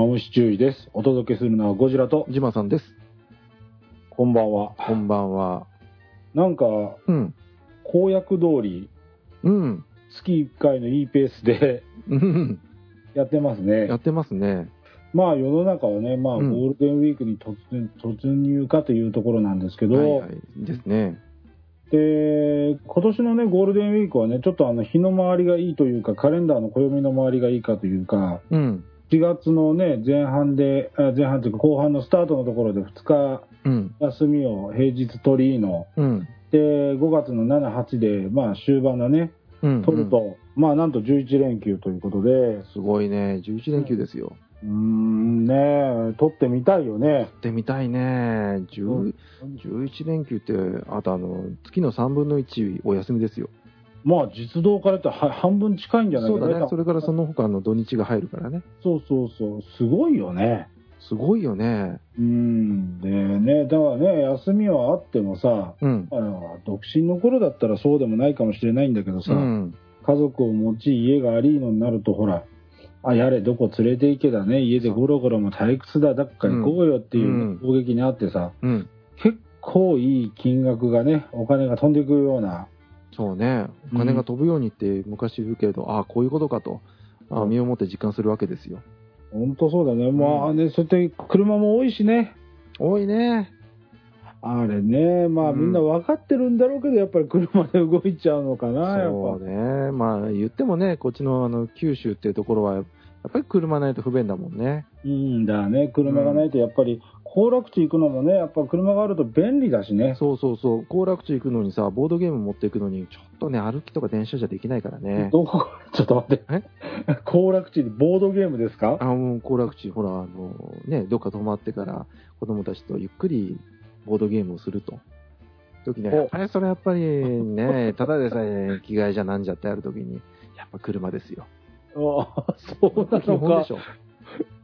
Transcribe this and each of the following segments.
マムシ注意です。お届けするのはゴジラと、ジマさんです。こんばんは。こんばんは。なんか、うん。公約通り、うん。月1回のいいペースでうん。やってますねや。ってますね。まあ世の中はね、まあゴうんールデンウィークに突然突入かというところなんですけど、はいはい。ですね。で、今年のね、ゴールデンウィークはね、ちょっとあの日の回りがいいというか、カレンダーの暦の回りがいいかというか、うん。4月のね、前半で、あ前半というか後半のスタートのところで2日うん。休みを平日取りの、うん。で、5月の7、8で、まあ終盤だね、うん。取ると、まあなんと11連休ということで、すごいね。11連休ですよ。うーん、ね取ってみたいよね。やってみたいね。10 11連休って、あとあの、月の3分の1お休みですよ。まあ実動から言ったらは半分近いんじゃないかなそうだね。それからその他の土日が入るからね。そうそうそう、すごいよね。すごいよね。うん、でね、だからね、休みはあってもさ、うん。あの独身の頃だったらそうでもないかもしれないんだけどさ、うん。家族を持ち家がありのになるとほら、あ、やれ、どこ連れて行けだね、家でゴロゴロも退屈だ、だっか行こうよっていううん攻撃にあってさ、うん。結構いい金額がね、お金が飛んでいくような、そうね。お金が飛ぶようにって昔言うけれど、ああ、こういうことかと、ああ身をもって実感するわけですよ。本当そうだね、まあね、そうやって車も多いしね、多いね。あれね、まあうんみんな分かってるんだろうけど、やっぱり車で動いちゃうのかな。そうね。まあ言ってもね、こっちのあの九州っていうところは、やっぱり車ないと不便だもんね。うんだね、車がないとやっぱり、行楽地行くのもね、やっぱ車があると便利だしね。そうそうそう。行楽地行くのにさ、ボードゲーム持っていくのに、ちょっとね、歩きとか電車じゃできないからね。どこちょっと待って。行楽地にボードゲームですか？あもう行楽地、ほら、あの、ね、どっか泊まってから子供たちとゆっくりボードゲームをすると。時には、おやっぱりそれやっぱりね、ただでさえ着替えじゃなんじゃってある時に、やっぱ車ですよ。ああ、そうなのか基本でし。ょ。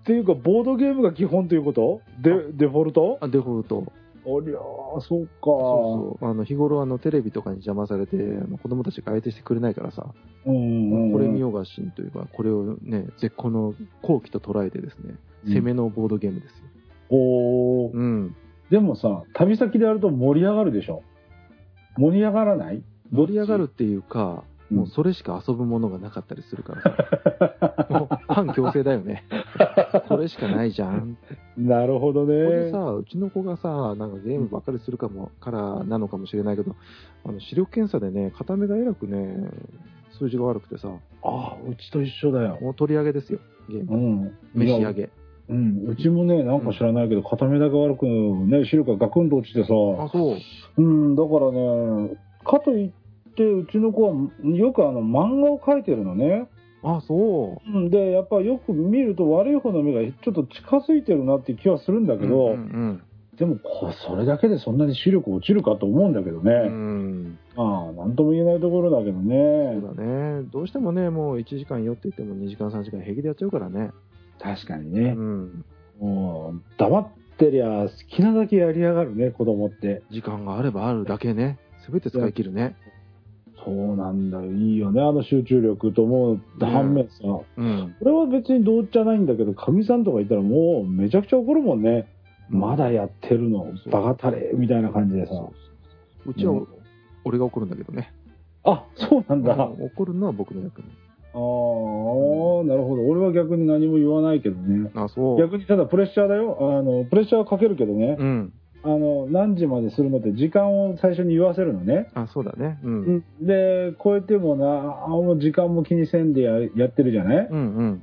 っていうか、ボードゲームが基本ということ？デデフォルト？あデフォルト。ありゃあ、そうか。そうそう。あの、日頃あの、テレビとかに邪魔されて、あの子供たちが相手してくれないからさ、うんうんうん、これ見ようがしんというか、これをね、絶好の好機と捉えてですね、うん攻めのボードゲームですよ。おーうん。でもさ、旅先でやると盛り上がるでしょ？盛り上がらない？盛り上がるっていうか、うんもうそれしか遊ぶものがなかったりするからさ、もう反強制だよね。これしかないじゃん。なるほどこれね。さ、うちの子がさ、なんかゲームばっかりするかも、からなのかもしれないけど、あの視力検査でね、片目がえらくね、数字が悪くてさ、ああ、うちと一緒だよ。もう取り上げですよ、ゲーム。うん。いや召し上げ。うん。うちもね、なんか知らないけど、片目だけ悪くね、視力がガクンと落ちてさ、あ、そう。うん、だからね、かといって、うちの子はよくあの漫画を描いてるのね。あ、そう。うんで、やっぱよく見ると悪い方の目がちょっと近づいてるなっていう気はするんだけど、うんうんでもこそれだけでそんなに視力落ちるかと思うんだけどね。うん。うんああ、なんとも言えないところだけどね。そうだね。どうしてもね、もう1時間よって言っても2時間3時間平気でやっちゃうからね。う確かにね。ん。もう、黙ってりゃ好きなだけやりやがるね、子供って。時間があればあるだけね、すべて使い切るね。そうなんだよ。いいよね、あの集中力と思う反面さ。うん。これは別にどうじゃないんだけど、かみさんとかいたらもうめちゃくちゃ怒るもんね。まだやってるの、バカたれ、みたいな感じでさ。うちは俺が怒るんだけどね。あ、そうなんだ。ああうん怒るのは僕の役目。ー、なるほど。俺は逆に何も言わないけどね。あ、そう。逆にただプレッシャーだよ。あの、プレッシャーはかけるけどね。うん。あの、何時までするのって時間を最初に言わせるのね。あ、そうだね。うん。うんで、超えてもな、あもう時間も気にせんでややってるじゃない、うんうん。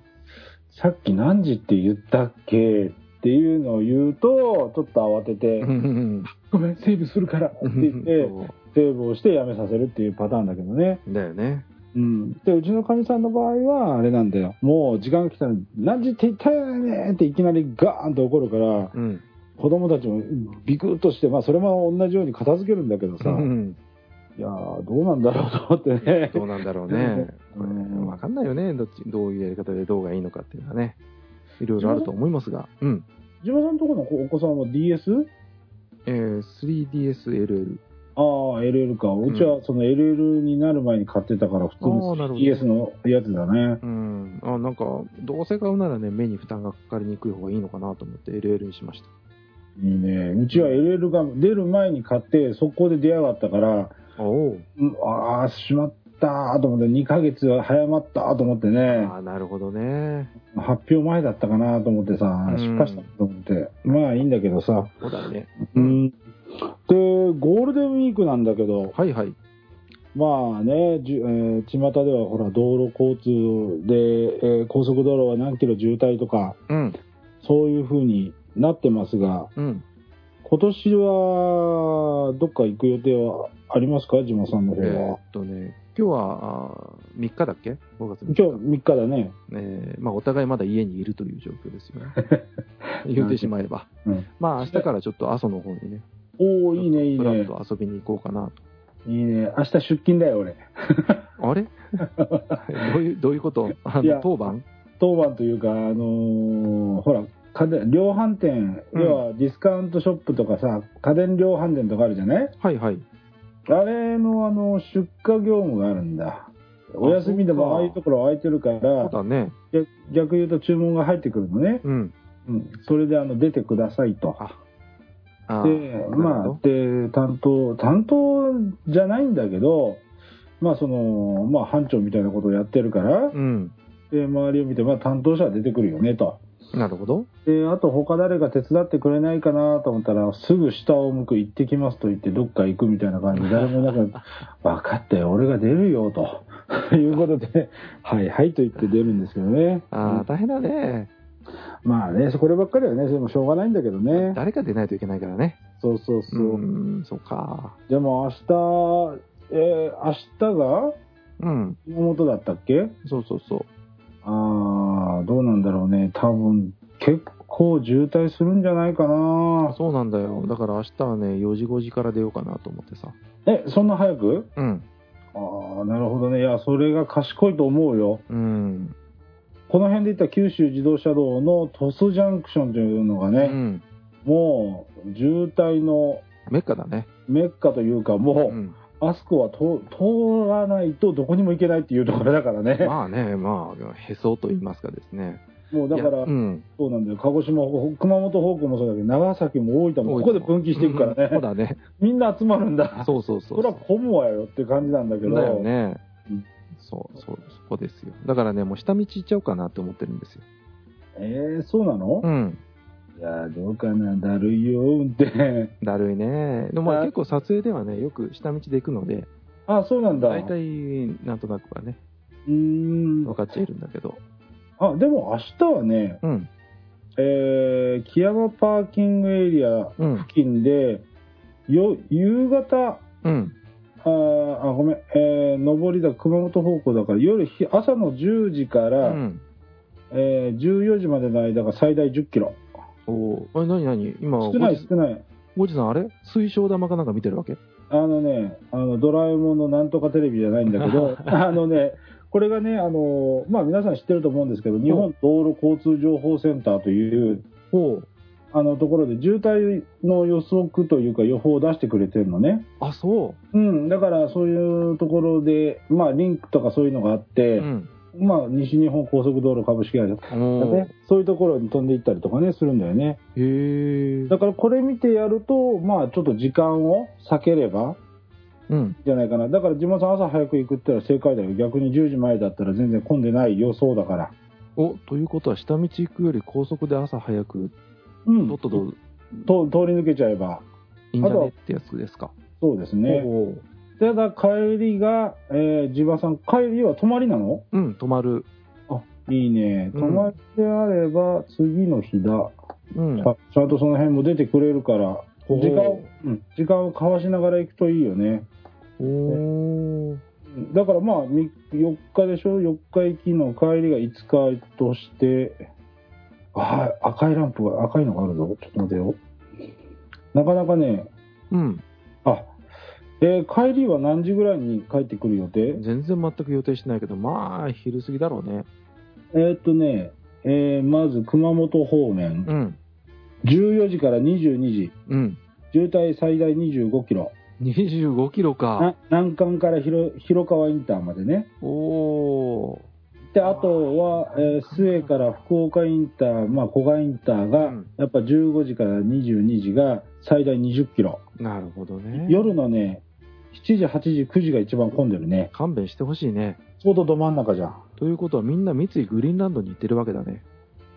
さっき何時って言ったっけっていうのを言うと、ちょっと慌てて、うんごめん、セーブするからって言って、セーブをしてやめさせるっていうパターンだけどね。だよね。うん。で、うちのかみさんの場合は、あれなんだよ。もう時間が来たら、何時って言ったよねっていきなりガーンと怒るから、うん。子供たちもビクッとして、まあそれも同じように片付けるんだけどさ、うんいやー、どうなんだろうと思ってね。どうなんだろうね。これうんわかんないよね。どっち、どういうやり方でどうがいいのかっていうのはね。いろいろあると思いますが。うん。島さんのところのお子さんは DS? えー、3DSLL。ああ、LL か。うちはその LL になる前に買ってたから、普通の ES のやつだね。うん。あ、なんか、どうせ買うならね、目に負担がかかりにくい方がいいのかなと思って LL にしました。いいね。うちは LL が出る前に買って、速攻で出やがったから、おお。うんああ、しまったーと思って、2ヶ月は早まったーと思ってね、ああ、なるほどね。発表前だったかなと思ってさう、ん失敗したと思って。まあいいんだけどさ。そうだよね。う。ん。で、ゴールデンウィークなんだけど、はいはい。まあね、じゅえー巷ではほら、道路交通で、えー高速道路は何キロ渋滞とか、うん。そういう風になってますが、うん。今年は、どっか行く予定はありますか？島さんの方えーはっ。とね、今日は3日だっけ ?5 月3日。今日3日だね。えーまあ、お互いまだ家にいるという状況ですよね。言ってしまえば。うん。まあ、明日からちょっと阿蘇の方にね、おおいいね、いいね。プラッと遊びに行こうかなと。いいね。明日出勤だよ、俺。あれ？どういう、どういうこと？あの、当番？当番というか、あのーほら、家電量販店、うん要はディスカウントショップとかさ、家電量販店とかあるじゃない？はいはい。あれの、あの、出荷業務があるんだ。お休みでもああいうところ空いてるかそうら、だね。逆逆言うと注文が入ってくるのね。うん。うん。それで、あの、出てくださいと。あ、あで、ーまあで、担当、担当じゃないんだけど、まあ、その、まあ、班長みたいなことをやってるからど、うん。で、周りを見て、まあ、担当者は出てくるよね、と。なるほど。で、あと他誰か手伝ってくれないかなと思ったら、すぐ下を向く、行ってきますと言って、どっか行くみたいな感じで、誰もなんか、分かったよ、俺が出るよ、と いうことで、はいはいと言って出るんですけどね。ああ、大変だね。まあね、こればっかりはね、でもしょうがないんだけどね。誰か出ないといけないからね。そうそうそうう。ん、そうか。でも明日、えー明日がうん、熊本だったっけ？そうそうそう。あー、どうなんだろうね。多分、結構渋滞するんじゃないかな。そうなんだよ。だから明日はね、4時5時から出ようかなと思ってさ。え、そんな早く？うん。ああ、なるほどね。いや、それが賢いと思うよ。うん。この辺で言ったら九州自動車道の鳥栖ジャンクションというのがうね、ん。もう渋滞のメッカだね。メッカというか、もう、うん。あそこはと通らないとどこにも行けないっていうところだからね。まあね、まあ、へそと言いますかですね。もうだからうん。そうなんだよ。鹿児島、熊本方向もそうだけど、長崎も大分もここで分岐していくからそうね。だね。みんな集まるんだ。そうそうそう。それは混むわよって感じなんだけど。だよねうん。そう、そう、そこですよ。だからね、もう下道行っちゃおうかなって思ってるんですよ。えー、そうなの、うん。いや、どうかな。だるいよ、運転。だるいね。でもまああ結構撮影ではね、よく下道で行くので、あ、そうなんだ。大体なんとなくはね、うーん分。かっちゃいるんだけど。あ、でも明日はね、うん。えー、木山パーキングエリアうん。付近で、よ、夕方、うん。あーあ、ごめん、えー、上りだ、熊本方向だから、夜ひ、朝の10時かうら、ん。えー、14時までの間が最大10キロ。おお。あれ、なになに？今、少ない少ない。ごじさん、あれ？水晶玉かなんか見てるわけ？あのね、あの、ドラえもんのなんとかテレビじゃないんだけど、あのね、これがね、あの、まあ皆さん知ってると思うんですけど、日本道路交通情報センターという、あのところで渋滞の予測というか予報を出してくれてるのね。あ、そうん、だからそういうところで、まあリンクとかそういうのがあっう。て、うん。まあ西日本高速道路株式会社とかおねー、そういうところに飛んでいったりとかね、するんだよね。へえ。だからこれ見てやると、まあちょっと時間を避ければ、うん。じゃないかな。だから、地元さん朝早く行くって言ったら正解だよ。逆に10時前だったら全然混んでない予想だから。お、ということは、下道行くより高速で朝早く、うん。とっととと通り抜けちゃえば。いいんじゃねってやつですか。そうですね。おうただ、帰りが、えー、地場さん、帰りは泊まりなの？うん、止まる。あ、いいね。うん泊まりであれば、次の日だ。うん。あちゃんとその辺も出てくれるから、おー時間を、うん、時間を交わしながら行くといいよね。おーだからまあ、み4日でしょ ?4 日行きの帰りが5日として、ああ、赤いランプが、赤いのがあるぞ。ちょっと待てよ。なかなかね、うん。あ、えー帰りは何時ぐらいに帰ってくる予定？全然全く予定してないけど、まあ、昼過ぎだろうね。えーっとね、えーまず熊本方面、うん。14時から22時、うん。渋滞最大25キロ。25キロなか。南関から広広川インターまでね。おー。で、あとは、えー、末から福岡インター、まあ、古賀インターが、うんやっぱ15時から22時が最大20キロ。なるほどね。夜のね、7時、8時、9時が一番混んでるね。勘弁してほしいね。ちょうどど真ん中じゃん。ということはみんな三井グリーンランドに行ってるわけだね。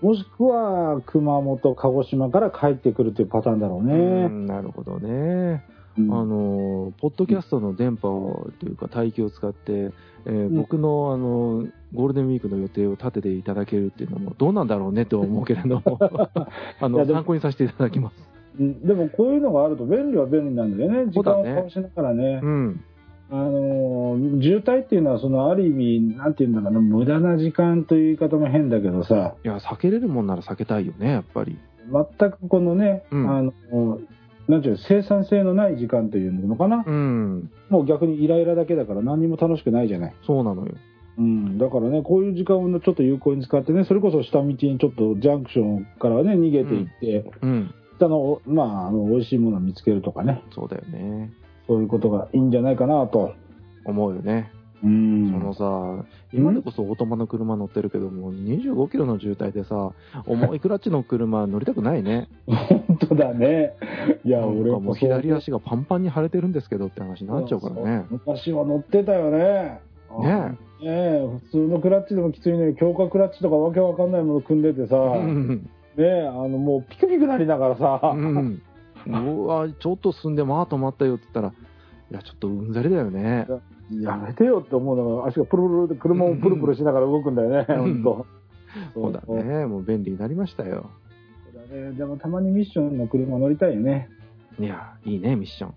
もしくは、熊本、鹿児島から帰ってくるっていうパターンだろううね。んなるほどね。うんあの、ポッドキャストの電波を、というか帯域を使って、えーん僕の、あの、ゴールデンウィークの予定を立てていただけるっていうのも、どうなんだろうねと思うけれども、あの、参考にさせていただきます。うんでもこういうのがあると便利は便利なんだよね。時間をかわしながらね。うん。あのー渋滞っていうのは、そのある意味、なんていうんだろうな、無駄な時間という言い方も変だけどさ、いや、避けれるもんなら避けたいよね、やっぱり。全くこのね、うんあの、なんていうの、生産性のない時間というのかな、うん。もう逆にイライラだけだから何にも楽しくないじゃない。そうなのよ。うん、だからね、こういう時間をちょっと有効に使ってね、それこそ下道にちょっとジャンクションからね、逃げていって、うん。下の、まあ、あの、美味しいものを見つけるとかね、そうだよね。そういうことがいいんじゃないかなと。思うよね。うん。そのさ、今でこそオートマの車乗ってるけども、25キロの渋滞でさ、重いクラッチの車乗りたくないね。本当だね。いや、俺かもう左足がパンパンに腫れてるんですけどって話になっちゃうからね。昔は乗ってたよね。ねえ。ねえ、普通のクラッチでもきついのに、強化クラッチとかわけわかんないもの組んでてさ、うん。ねえ、あの、もうピクピクなりながらさ、うん。うわ、ちょっと進んで、まあ止まったよって言ったら、いや、ちょっとうんざりだよね。やめてよって思うのが、足がプルプルで車もプルプルしながら動くんだよね、うん本当。そうだね。もう便利になりましたよ。そうだね。でもたまにミッションの車乗りたいよね。いや、いいね、ミッション。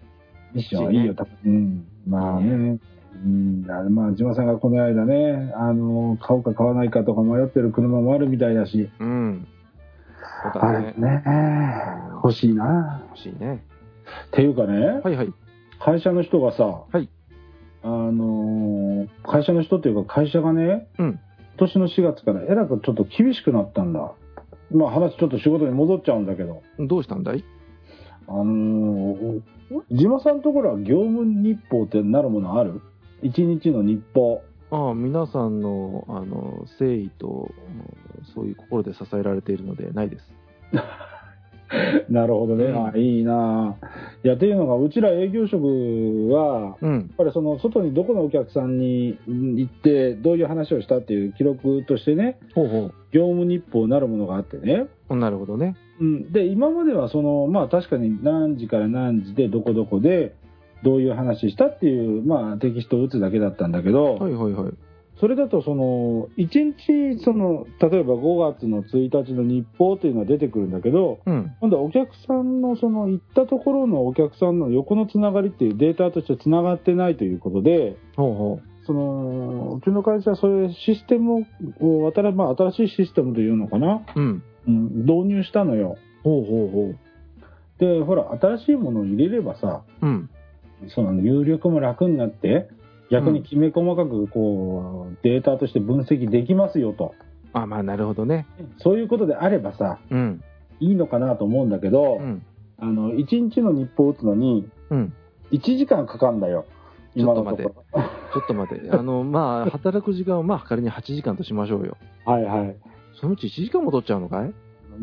ミッションはいいよ、多分。うん。まあね。うん、あまあ、島さんがこの間ね、あの、買おうか買わないかとか迷ってる車もあるみたいだし、うん。そうあだね。れね、欲しいな。欲しいね。っていうかね、はいはい。会社の人がさ、はいあのー会社の人っていうか会社がね、うん。今年の4月からえらくちょっと厳しくなったんだ。まあ話ちょっと仕事に戻っちゃうんだけど、どうしたんだい？あのー、島さんのところは業務日報ってなるものある？一日の日報。ああ、皆さんの、あの、誠意と、うんそういう心で支えられているので、ないです。なるほどね。うんあいいなあいや、っていうのが、うちら営業職は、うん。やっぱりその外にどこのお客さんに行ってどういう話をしたっていう記録としてねほうほ業務日報なるものがあってね、う。なるほどね。うん、で今まではそのまあ確かに何時から何時でどこどこでどういう話したっていう、まあ、テキストを打つだけだったんだけど、はいはいはい。それだとその1日その例えば5月の1日の日報というのは出てくるんだけどうん。今度はお客さんのその行ったところのお客さんの横のつながりっていうデータとしてつながってないということでほうほそのうちの会社はそういうシステムを新,、まあ、新しいシステムというのかな、う。うん。うん、導入したのよほうほうほう。でほら新しいものを入れればさうん。その入力も楽になって逆にきめ細かくこうデータとして分析できますよとあ、まあ、なるほどね。そういうことであればさうん。いいのかなと思うんだけど、うん。あの1日の日報を打つのにうん。1時間かかんだよ今のところちょっと待って。あの、まあ、働く時間を、まあ、仮に8時間としましょうよ。はいはいそのうち1時間も取っちゃうのかい？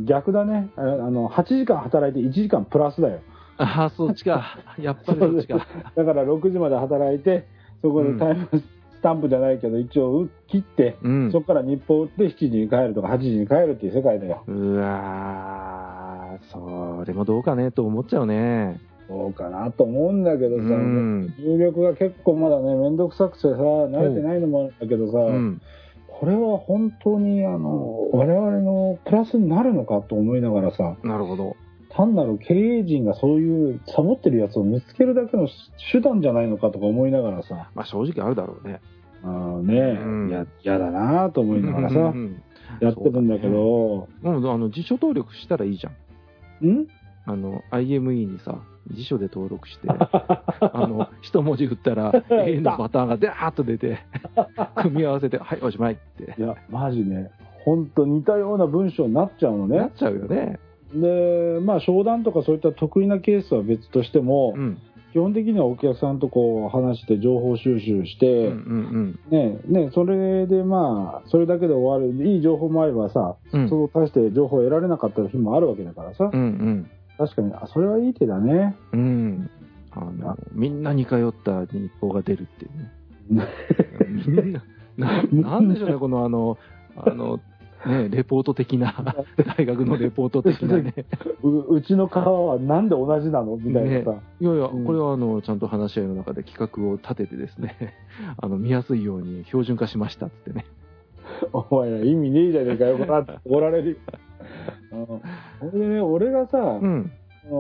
逆だねああの8時間働いて1時間プラスだよああ、そっちか。やっぱりそっちか。だから6時まで働いてそこでタイムスタンプじゃないけど一応切って、うんそ。こから日報打って7時に帰るとか8時に帰るっていう世界だようわー、それもどうかねと思っちゃうね。そうかなと思うんだけどさ、うん入力が結構まだね面倒くさくてさ慣れてないのもあるんだけどさ、うん。これは本当にあの我々のプラスになるのかと思いながらさなるほど。単なる経営陣がそういうサボってるやつを見つけるだけの手段じゃないのかとか思いながらさ。まあ、正直あるだろうね。あーね。うん。いや嫌だなと思いながらさ、うんやってるんだけど。うんうんあの、辞書登録したらいいじゃん。ん？あの、IME にさ、辞書で登録して、あの、一文字振ったら、A のパターンがダーッと出て、組み合わせて、はい、おしまいって。いやマジね。本当似たような文章になっちゃうのね。なっちゃうよね。でまあ商談とかそういった得意なケースは別としても、うん。基本的にはお客さんとこう話して情報収集して、うんうんねねそれでまあそれだけで終わるいい情報もあればさ、うん。そう大して情報を得られなかった日もあるわけだからさ、うんうん。確かにあそれはいい手だねうん。あの、みんなに通った日報が出るっていうね。みんな、ななんでしょうね、このあの、あの、ね、レポート的な、大学のレポート的なね。ううちの川はなんで同じなのみたいなさ、いやいや、うんこれはあの、ちゃんと話し合いの中で企画を立ててですね、あの、見やすいように標準化しましたっつってね。お前ら意味ねえじゃねえかよ、こらって怒られるよ。うんそれでね、俺がさ、うん、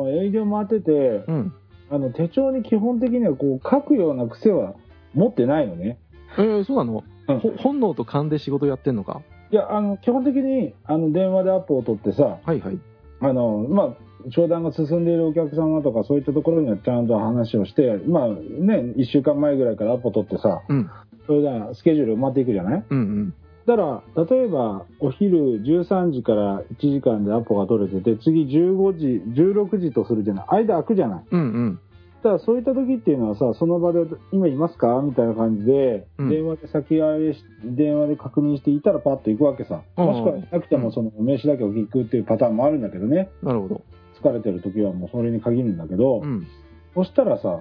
営業回ってて、うん。あの手帳に基本的にはこう書くような癖は持ってないのね。えー、そうなの、うんほ本能と勘で仕事やってんのか？いや、あの、基本的に、あの、電話でアポを取ってさ、はいはい。あの、まあ、商談が進んでいるお客様とか、そういったところにはちゃんと話をして、まあ、ね、一週間前ぐらいからアポ取ってさ、うん、それでスケジュール埋まっていくじゃない？うん、うん。だから、例えば、お昼13時から1時間でアポが取れてて、次15時、16時とするじゃない？間空くじゃない？うん、うん。だからそういった時っていうのはさ、その場で、今いますか？みたいな感じで、うん電話で先あれし、電話で確認していたらパッと行くわけさ。うんもしくはなくてもその名刺だけを聞くっていうパターンもあるんだけどね。なるほど。疲れてる時はもうそれに限るんだけど、うん。そしたらさ、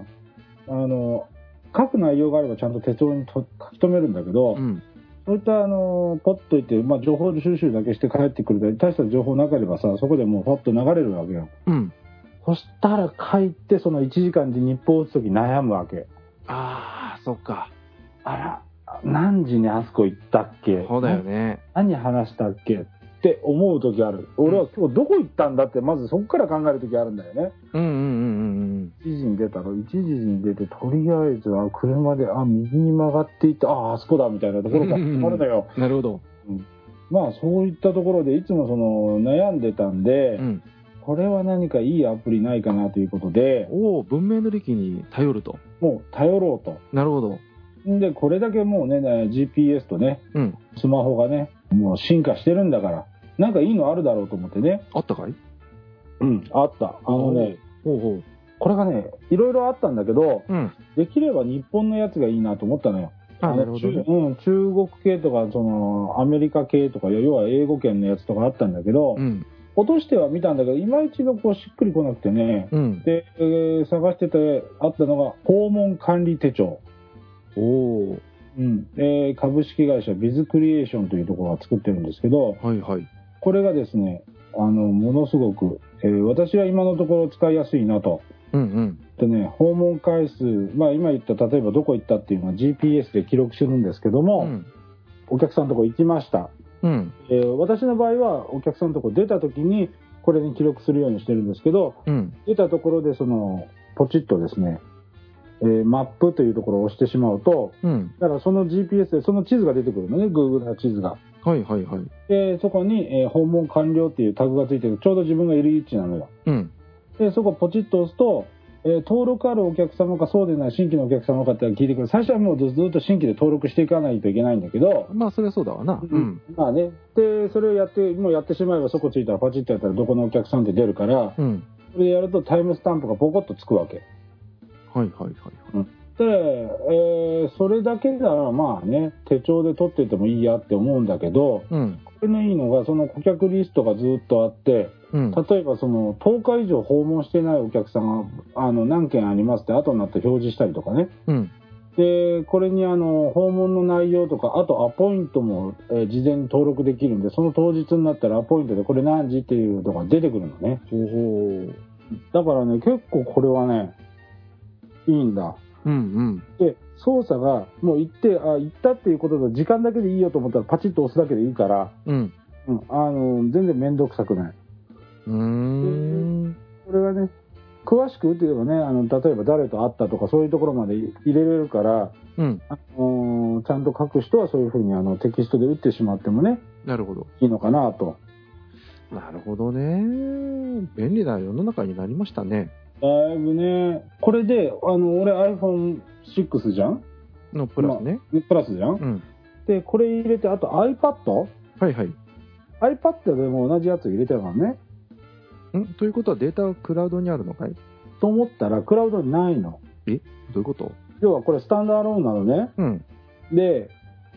あの、書く内容があればちゃんと手帳にと書き留めるんだけど、うん。そういったあの、ポッといって、まあ情報収集だけして帰ってくるで、大した情報なければさ、そこでもうパッと流れるわけよ。うん。そしたら帰ってその1時間で日報を打つ時悩むわけ。ああ、そっか。あら、何時にあそこ行ったっけ？そうだよね。何話したっけ？って思う時ある。俺は今日どこ行ったんだって、まずそこから考える時あるんだよね。うんうんうんうん1時に出たろ ?1 時に出て、とりあえず、あ、車で、あ、右に曲がっていって、あ、あそこだ、みたいなところから始まるのよ。うん。なるほど。まあ、そういったところで、いつもその、悩んでたんで、うん。これは何かいいアプリないかなということで、おお、文明の利器に頼ると。もう頼ろうと。なるほど。んで、これだけもうね、GPS とね、うん。スマホがね、もう進化してるんだから、なんかいいのあるだろうと思ってね。あったかい？うん、あった。あのね、ほうほう。これがね、いろいろあったんだけど、うん。できれば日本のやつがいいなと思ったのよ。あ、のなるほどね中。うん、中国系とか、その、アメリカ系とか、要は英語圏のやつとかあったんだけど、うん。落としては見たんだけど、いまいちのこうしっくりこなくてね、うん。で、えー探しててあったのが、訪問管理手帳。おお。うん。えー株式会社ビズクリエーションというところが作ってるんですけど、はいはい。これがですね、あの、ものすごく、えー私は今のところ使いやすいなと。うんうん。でね、訪問回数、まあ今言った、例えばどこ行ったっていうのは GPS で記録してるんですけども、うん。お客さんのとこ行きました。うん。えー私の場合はお客さんのとこ出た時にこれに記録するようにしてるんですけど、うん。出たところでその、ポチッとですね、えーマップというところを押してしまうと、うん。だからその GPS でその地図が出てくるのね、Google の地図が。はいはいはい。で、そこに、えー訪問完了っていうタグがついてる、ちょうど自分がいる位置なのよ。うん。で、そこをポチッと押すと、えー登録あるお客様かそうでない新規のお客様かって聞いてくる。最初はもうずずっと新規で登録していかないといけないんだけど、まあ、それはそうだわな。うん。まあね。で、それをやって、もうやってしまえばそこついたらパチッとやったらどこのお客さんって出るから、うん。それでやるとタイムスタンプがポコッとつくわけ。はいはいはい。で、えーそれだけならまあね、手帳で取っててもいいやって思うんだけど、うん。これのいいのが、その顧客リストがずっとあって、うん。例えばその10日以上訪問してないお客さんがあの何件ありますって後になって表示したりとかね。うん。で、これにあの訪問の内容とか、あとアポイントも、えー事前に登録できるんで、その当日になったらアポイントでこれ何時っていうのが出てくるのね。だからね、結構これはね、いいんだ。うんうん。で、操作がもう行って、あ、行ったっていうことで時間だけでいいよと思ったらパチッと押すだけでいいから、うん。うん、あの、全然めんどくさくない。うーん。これがね、詳しく打ってればね、あの、例えば誰と会ったとかそういうところまで入れれるから、うん。あのちゃんと書く人はそういうふうにあのテキストで打ってしまってもね、なるほど。いいのかなと。なるほどね。便利な世の中になりましたね。だいぶね、これで、あの、俺 iPhone6 じゃん？のプラスね。プラスじゃん？うん。で、これ入れて、あと iPad?iPad はいはい。でも同じやつ入れてるからね。ん？ということはデータはクラウドにあるのかい？そと思ったら、クラウドにないの。どういうこと？要はこれスタンドアローンなのね。うん。で、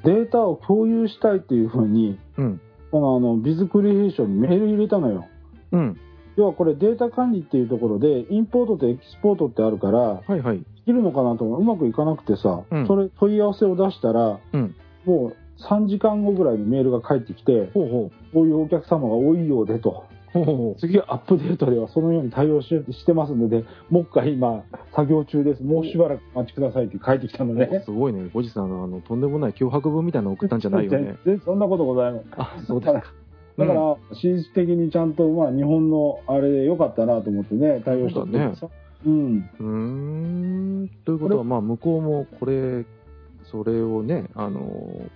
データを共有したいっていうふうに、うん。このあの、ビズクリエーションにメール入れたのよ。うん。要はこれデータ管理っていうところで、インポートとエキスポートってあるから、はいはい。できるのかなと思ううまくいかなくてさ、うんそれ問い合わせを出したら、うん。もう3時間後ぐらいにメールが返ってきて、ほうほこういうお客様が多いようでと。次アップデートではそのように対応ししてますので、もう一回今、作業中です。もうしばらくお待ちくださいって書いてきたのね。すごいね。ごじさん、あの、とんでもない脅迫文みたいなの送ったんじゃないよね。全然そんなことございません。あ、そうですか。だから、紳士的にちゃんと、まあ、日本のあれでよかったなと思ってね、対応してくれてさうん。うーん。ということは、まあ、向こうもこれ、それをね、あの、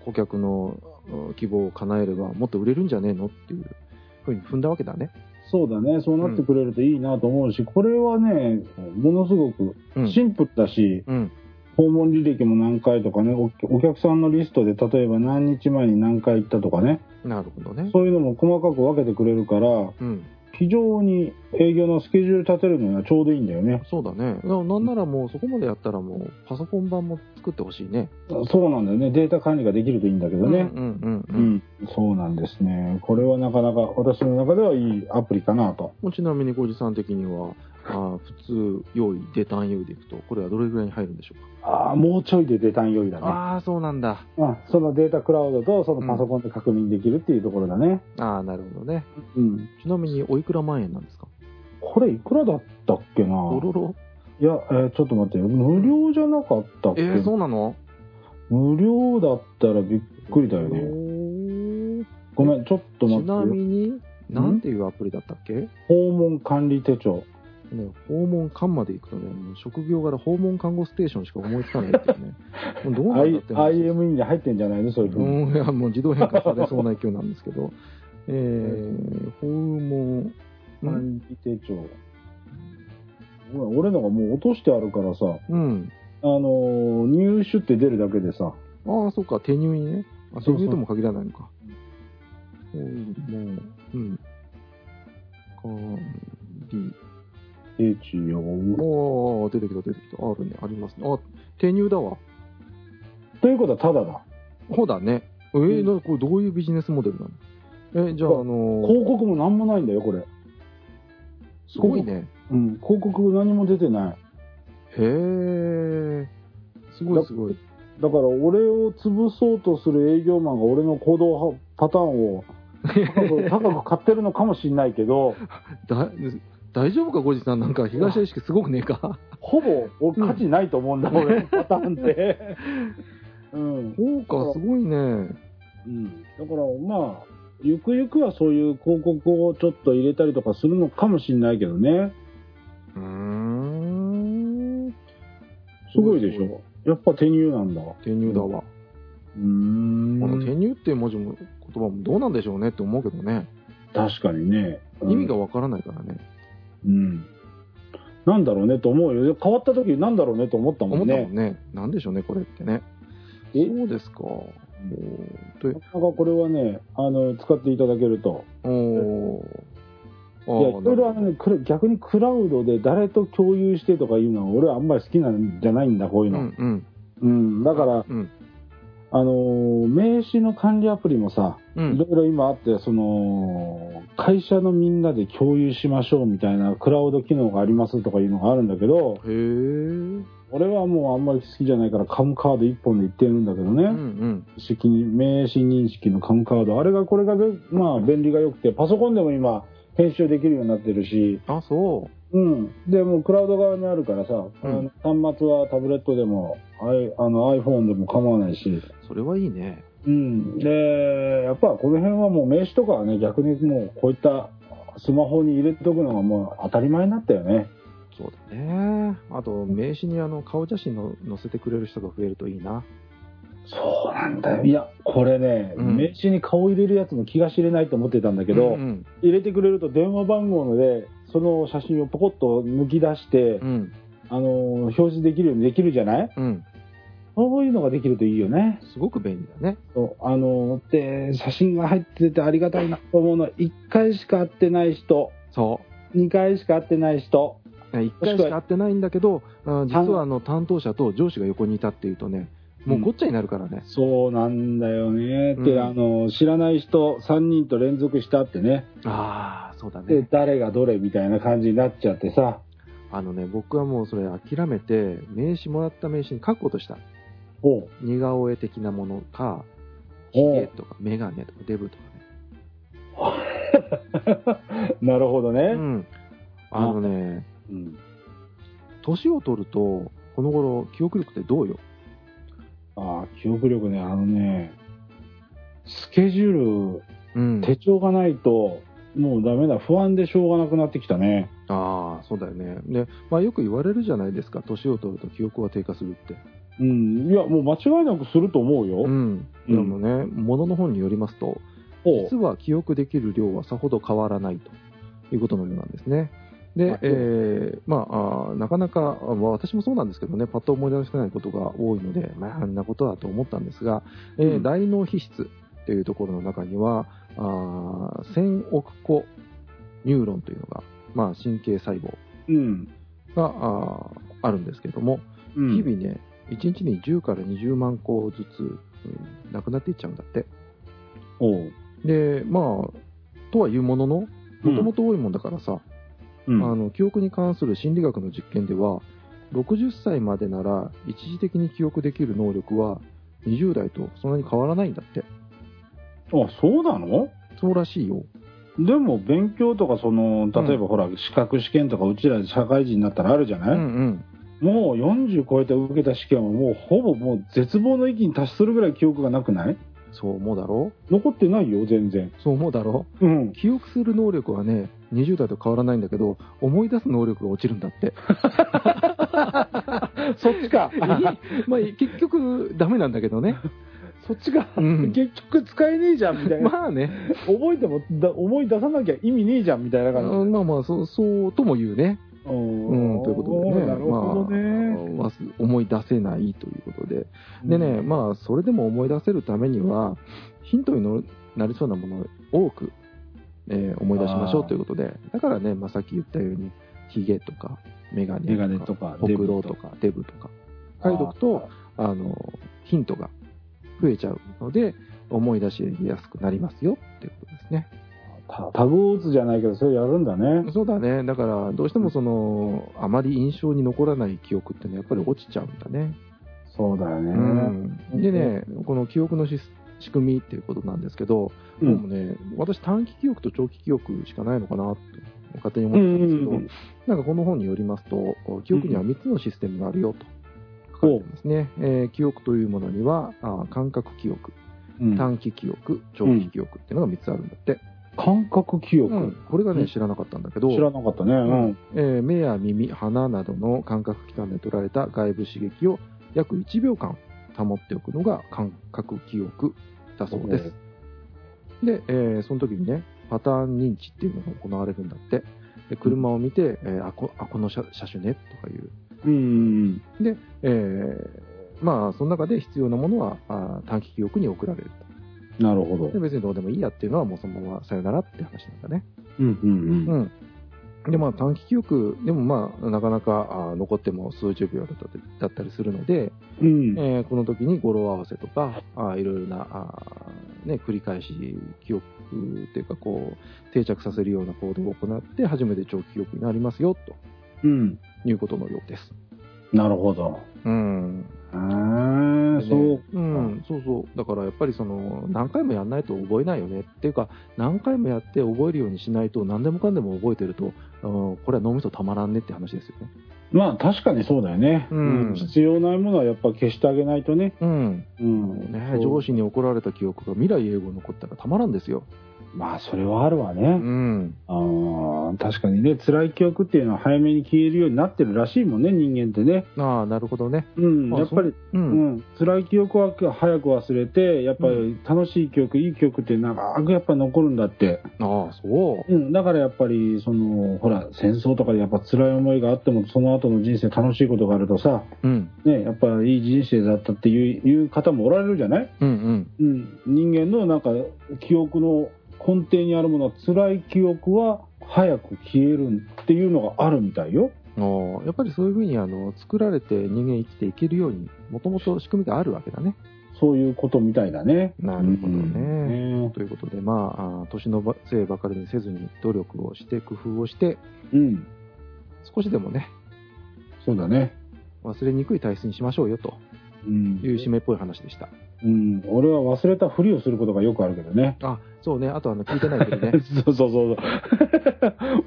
顧客のうん希望を叶えれば、もっと売れるんじゃねえのっていうふうに踏んだわけだね。そうだね。そうなってくれるといいなと思うし、これはね、ものすごくうん。シンプルだし、うん。訪問履歴も何回とかねお、お客さんのリストで例えば何日前に何回行ったとかね、なるほどね。そういうのも細かく分けてくれるから、うん。非常に営業のスケジュール立てるのにはちょうどいいんだよね。そうだね。なんならもう、そこまでやったらもう、パソコン版も作ってほしいね。そうなんだよね。データ管理ができるといいんだけどね。うんうんうんううん。ん、そうなんですね。これはなかなか私の中ではいいアプリかなと。ちなみに、ごじさん的には、あ普通用意、デタン用意でいくと、これはどれぐらいに入るんでしょうか？ああ、もうちょいでデータ用意だね。ああ、そうなんだ。あそのデータクラウドとそのパソコンで確認できるっていうところだね。ああ、なるほどね。うん。ちなみに、おいくら万円なんですか？これいくらだったっけな？おろろ？いや、えーちょっと待ってよ。無料じゃなかったっけ、えー、そうなの？無料だったらびっくりだよおね。ーごめん、ちょっと待ちなってよ。みに、なんていうアプリだったっけ？訪問管理手帳。ね、訪問看まで行くとね、もう職業柄訪問看護ステーションしか思いつかないっていうね。もうどうなんだ I って話です IME に入ってんじゃないの？そういうふうに。うん、いや、もう自動変換 されそうな勢いなんですけど、えー、訪問、管理手帳。俺のがもう落としてあるからさ、うん。あのー入手って出るだけでさ、ああ、そっか、手入にね。あ、手入とも限らないのか。訪問、うん。管理。手帳を。ああ、出てきた、出てきた。あるね、ありますね。あ、手入だわ。ということはただだ。そうだね。えー、なこれどういうビジネスモデルなの？え、じゃあ、あのー広告も何もないんだよ、これ。すごいね。うん、広告何も出てない。へえ。すごいすごい。だから俺を潰そうとする営業マンが俺の行動パターンを高く高く買ってるのかもしれないけど、だ大丈夫か、ゴジさん。なんか、東屋意識すごくねえか？ほぼ俺価値ないと思うんだ、俺のパターンって。うん。そうか、すごいね。うん。だからまあ、ゆくゆくはそういう広告をちょっと入れたりとかするのかもしれないけどね。うーん。すごいでしょ。やっぱ手入なんだ。手入だわ。うーん。この手入っていう文字も、言葉もどうなんでしょうねって思うけどね。確かにね。うん意味がわからないからね。うん。なんだろうねと思うよ。変わった時なんだろうねと思ったも思んね。ったもんね。なんでしょうね、これってね。え？そうですか。なかなかこれはね、あの、使っていただけると。とおーいや、いろいろあのね、逆にクラウドで誰と共有してとかいうのは、俺はあんまり好きなんじゃないんだ、こういうの。うんうん。うん。だから、うん。あのー名刺の管理アプリもさ、うんいろいろ今あって、その、会社のみんなで共有しましょうみたいなクラウド機能がありますとかいうのがあるんだけど、へえ。俺はもうあんまり好きじゃないからカムカード1本で言ってるんだけどね。うんうん。名刺認識のカムカード。あれがこれがで、まあ便利が良くて、パソコンでも今編集できるようになってるし、あ、そうん。で、もうクラウド側にあるからさ、うん端末はタブレットでも、I、あの iPhone でも構わないし、う。それはいいね。うん。で、やっぱこの辺はもう名刺とかはね、逆にもうこういったスマホに入れておくのがもう当たり前になったよね。そうだね。あと、名刺にあの、顔写真の載せてくれる人が増えるといいな。そうなんだよ。いや、これね、うん名刺に顔入れるやつも気が知れないと思ってたんだけど、うんうん。入れてくれると電話番号ので、その写真をポコッと抜き出して、うん。あのー表示できるようにできるじゃない？うん。そういうのができるといいよね。すごく便利だね。そうあのーで、写真が入っててありがたいなと思うのは、1回しか会ってない人、そ2回しか会ってない人、1回しか会ってないんだけど、あ実はあの担当者と上司が横にいたっていうとね、もうごっちゃになるからね。そうなんだよね。で、うんあの、知らない人3人と連続したってね。ああ、そうだで、ね。誰がどれみたいな感じになっちゃってさ。あのね、僕はもうそれ諦めて、名刺もらった名刺に書くことした。ほ似顔絵的なものか、ヒゲとかメガネとかデブとかう。なるほどね。ね。うん。あのね、うん。年を取ると、この頃、記憶力ってどうよ？ああ、記憶力ね、あのね、スケジューうんル、手帳がないと、もうダメだ、不安でしょうがなくなってきたね。ああ、そうだよね。で、まあよく言われるじゃないですか。年を取ると記憶は低下するって。うん。いや、もう間違いなくすると思うよ。うん。でもね、ものの本によりますと、ほ実は記憶できる量はさほど変わらないということのようなんですね。ではい、えーまあなかなか、私もそうなんですけどね、パッと思い出せないことが多いので、まあ、あんなことだと思ったんですが、えーうん大脳皮質というところの中には、あー1000億個ニューロンというのが、まあ、神経細胞うん。があるんですけども、うん。日々ね、1日に10から20万個ずつ、うんなくなっていっちゃうんだって。で、まあ、とはいうものの、もともと多いもんだからさ、うん。あの記憶に関する心理学の実験では、60歳までなら一時的に記憶できる能力は20代とそんなに変わらないんだって。あ、そうなの？そうらしいよ。でも勉強とかその例えばほら、資格試験とかうちら社会人になったらあるじゃうない、んうん。もう40超えて受けた試験はもうほぼもう絶望の域に達するぐらい記憶がなくない？そう思うだろ残ってないよ全然そう思うだろうん記憶する能力はね、20代と変わらないんだけど、思い出す能力が落ちるんだって。そっちかまあ結局ダメなんだけどね。そっちか、うん結局使えねえじゃんみたいな、まあね。覚えてもだ思い出さなきゃ意味ねえじゃんみたいな感じ、うんまあまあ、そう、そうとも言うね。ううん、ということでね。なるほどね、まあ、忘思い出せないということで。でね、まあ、それでも思い出せるためには、ヒントにのなりそうなものを多く、えー思い出しましょうということで、だからね、まあ、さっき言ったように、ヒゲとか、メガネとかほくろとか、デブとか、書いとくと、あの、ヒントが増えちゃうので、思い出しやすくなりますよっていうことですね。たタグを打つじゃないけどそれやるんだねそうだね。だから、どうしてもその、あまり印象に残らない記憶ってね、やっぱり落ちちゃうんだね。そうだよね、うん。でね、この記憶のし仕組みっていうことなんですけど、うん。ね、私短期記憶と長期記憶しかないのかなと勝手に思うんってたんですけど、うんなんかこの本によりますと、記憶には3つのシステムがあるよと書かれてますね。えー記憶というものには、あ感覚記憶、うん。短期記憶、長期記憶っていうのが3つあるんだって。感覚記憶、うん。これがね、うん知らなかったんだけど、知らなかったね。うん、えー目や耳、鼻などの感覚器官で取られた外部刺激を約1秒間保っておくのが感覚記憶だそうです。で、えーその時にね、パターン認知っていうのが行われるんだって。で車を見て、えーあこあ、この車車種ねとかいう。うんで、えーまあ、その中で必要なものはあー短期記憶に送られるなるほどと。で、別にどうでもいいやっていうのはもうそのままさよならって話なんだね。うんうんうんうん。で、まあ短期記憶でもまあなかなかあー残っても数十秒だったりだったりするので、うんえーこの時に語呂合わせとか、あーいろいろな、あーね、繰り返し記憶っていうかこう定着させるような行動を行って初めて長期記憶になりますよとうんいうことのようです。なるほどうん。へそううん、そうそう。だからやっぱりその、何回もやんないと覚えないよね。っていうか、何回もやって覚えるようにしないと、何でもかんでも覚えてると、うんこれは脳みそたまらんねって話ですよね。まあ確かにそうだよね、うん必要ないものはやっぱ消してあげないとねうん。うんね、上司に怒られた記憶が未来永劫残ったらたまらんですよ。まあそれはあるわね、うん。あー確かにね辛い記憶っていうのは早めに消えるようになってるらしいもんね人間ってねああ、なるほどね。うんまあやっぱりう。うんん、辛い記憶は早く忘れて、やっぱり楽しい記憶、いい記憶って長くやっぱ残るんだって。ああ、そう。うん、だからやっぱり、その、ほら、戦争とかでやっぱ辛い思いがあっても、その後の人生楽しいことがあるとさ、うん。ね、やっぱいい人生だったっていういう方もおられるじゃない？うんうん。うん、人間のなんか、記憶の根底にあるものは、辛い記憶は早く消えるっていうのがあるみたいよ。やっぱりそういうふうにあの作られて人間生きていけるように、もともと仕組みがあるわけだね。そういうことみたいだね。なるほどねうんということで、まあ年のばせいばかりにせずに努力をして、工夫をして、うん。少しでもね、そうだね。忘れにくい体質にしましょうよとうん。いう締めっぽい話でした。うん。俺は忘れたふりをすることがよくあるけどね。あ、そうね、あとあの聞いてないけどね。そうそうそうそう。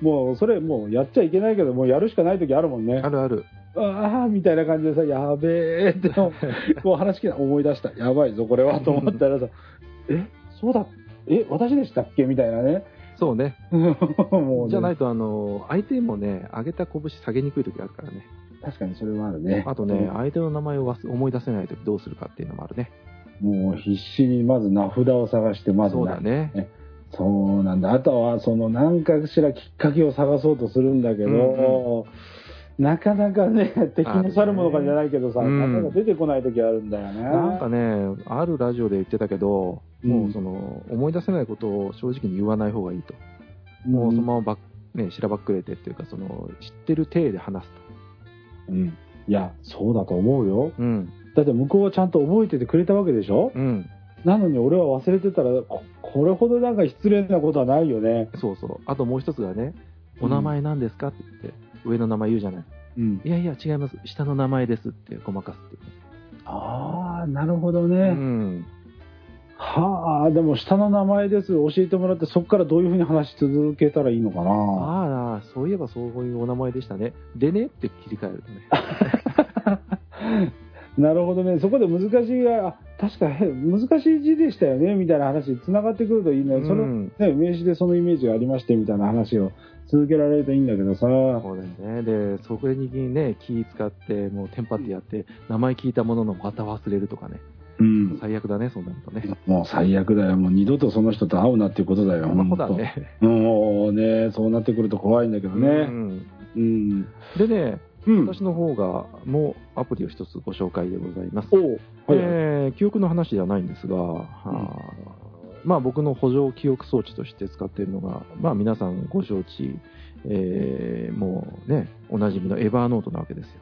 もう、それ、もうやっちゃいけないけど、もうやるしかない時あるもんね。あるある。ああ、みたいな感じでさ、やべえって、こう話聞きな思い出した。やばいぞ、これは、と思ったらさ、え、そうだ、え、私でしたっけ？みたいなね。そうね。もうねじゃないと、あの、相手もね、上げた拳下げにくい時あるからね。確かにそれはあるね。あとね、相手の名前を忘思い出せない時どうするかっていうのもあるね。もう必死にまず名札を探して、まずそうだね。そうなんだ。あとは、その、何かしらきっかけを探そうとするんだけど、うんなかなかね、敵も去るものかじゃないけどさ、うんなかなか出てこない時あるんだよね。なんかね、あるラジオで言ってたけど、うんもうその、思い出せないことを正直に言わない方がいいと。うん、もうそのままばっ、ね、しらばっくれてっていうか、その、知ってる体で話すうん。いや、そうだと思うよ。と。うん。だって向こうはちゃんと覚えててくれたわけでしょ？うん。なのに俺は忘れてたら、ここれほどなんか失礼なことはないよね。そうそう。あともう一つがね、お名前何ですかって言って、上の名前言うじゃない。うん。いやいや、違います。下の名前ですってごまかすって。ああ、なるほどね。うん。はあ、でも下の名前です。教えてもらって、そこからどういうふうに話し続けたらいいのかな？ああ、そういえばそういうお名前でしたね。でねって切り替えるとね。なるほどね。そこで難しいが、あ確かへ難しい字でしたよね、みたいな話に繋がってくるといいね。その、うんね、名詞でそのイメージがありまして、みたいな話を続けられるといいんだけどさ。そうだよね。で、そこにね、気使って、もうテンパってやって、名前聞いたもののまた忘れるとかね。うん。最悪だね、そうなるとね。もう最悪だよ。もう二度とその人と会うなっていうことだよ。そんなことだね。もうね、そうなってくると怖いんだけどうね。んうん。でね、うん。私の方が、もうアプリを一つご紹介でございます。はいはい。えー記憶の話ではないんですが、はあまあ僕の補助記憶装置として使っているのが、まあ皆さんご承知、えーもうね、おなじみのエバーノートなわけですよ。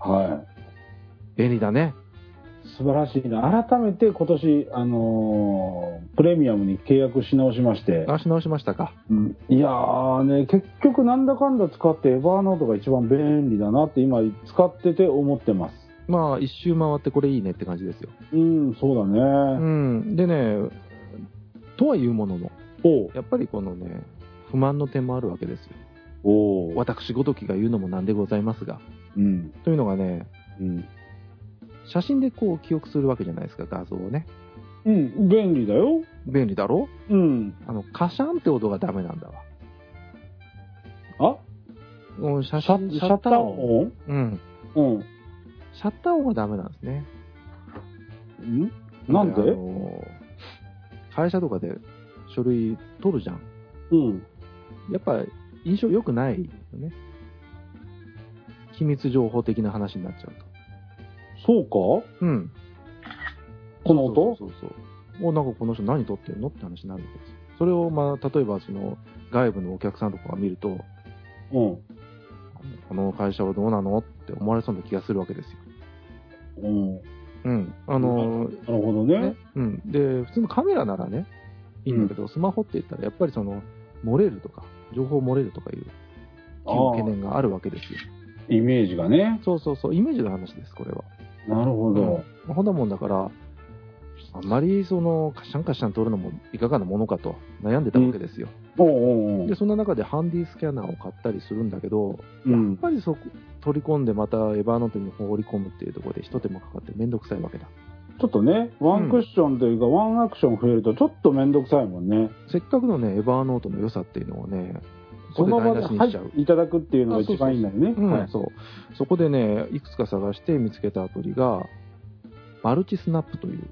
はい。便利だね。素晴らしいな。改めて今年、あのープレミアムに契約し直しまして、あ、し直しましたか。うんいやーね、結局なんだかんだ使ってエバーノートが一番便利だなって今使ってて思ってます。まあ一周回ってこれいいねって感じですよ。うん、そうだうね。ん。でね、とはいうものの、やっぱりこのね、不満の点もあるわけですよ。おう私ごときが言うのもなんでございますが。うん。というのがね、うん。写真でこう記憶するわけじゃないですか、画像をね。うん、便利だよ。便利だろ？うん。あの、カシャンって音がダメなんだわ。あ？うん写シャ真シャッター音？うん。うん。シャッター音がダメなんですね。ん？なんで？あの会社とかで書類取るじゃん。うん。やっぱ印象良くないよね。機密情報的な話になっちゃうと。そうか？うん。この音？そうそうそう。お、なんかこの人何撮ってんのって話になるわけですよ。それを、まあ、例えばその外部のお客さんとかが見ると、うん。この会社はどうなのって思われそうな気がするわけですよ。うん。うん。あの、なるほどね。ね、うん。で、普通のカメラならね、いいんだけど、スマホって言ったら、やっぱりその、漏れるとか、情報漏れるとかいうああ懸念があるわけですよ。イメージがね。そうそうそう、イメージの話です、これは。なるほど。うん、ほんなもんだから、あんまりその、カシャンカシャン撮るのもいかがなものかと悩んでたわけですよ。おうおうおうで、そんな中でハンディスキャナーを買ったりするんだけど、うんやっぱりそこ、取り込んでまたエバーノートに放り込むっていうところで一手間かかってめんどくさいわけだ。ちょっとね、ワンクッションというか、ワンアクション増えるとちょっとめんどくさいもんね。せっかくのね、エバーノートの良さっていうのをね、その場で、はいここ台無しにしちゃう。、いただくっていうのが一番いいんだよね。うんはい。そう。そこでね、いくつか探して見つけたアプリが、マルチスナップという、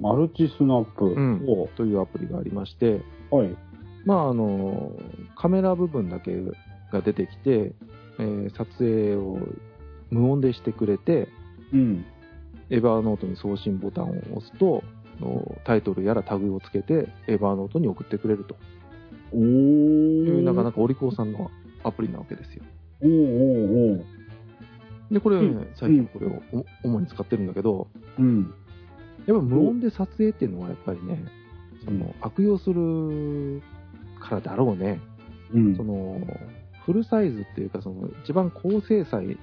マルチスナップ。うんおというアプリがありまして、はい。まあ、あの、カメラ部分だけが出てきて、えー撮影を無音でしてくれて、うん。エバーノートに送信ボタンを押すと、のタイトルやらタグをつけて、エバーノートに送ってくれるとなかなかお利口さんのアプリなわけですよ。おうおうおう。で、これ、うん最近これをお主に使ってるんだけど、うん。やっぱ無音で撮影っていうのはやっぱりね、その悪用するからだろうね。うんそ。のフルサイズっていうか、その一番高精細、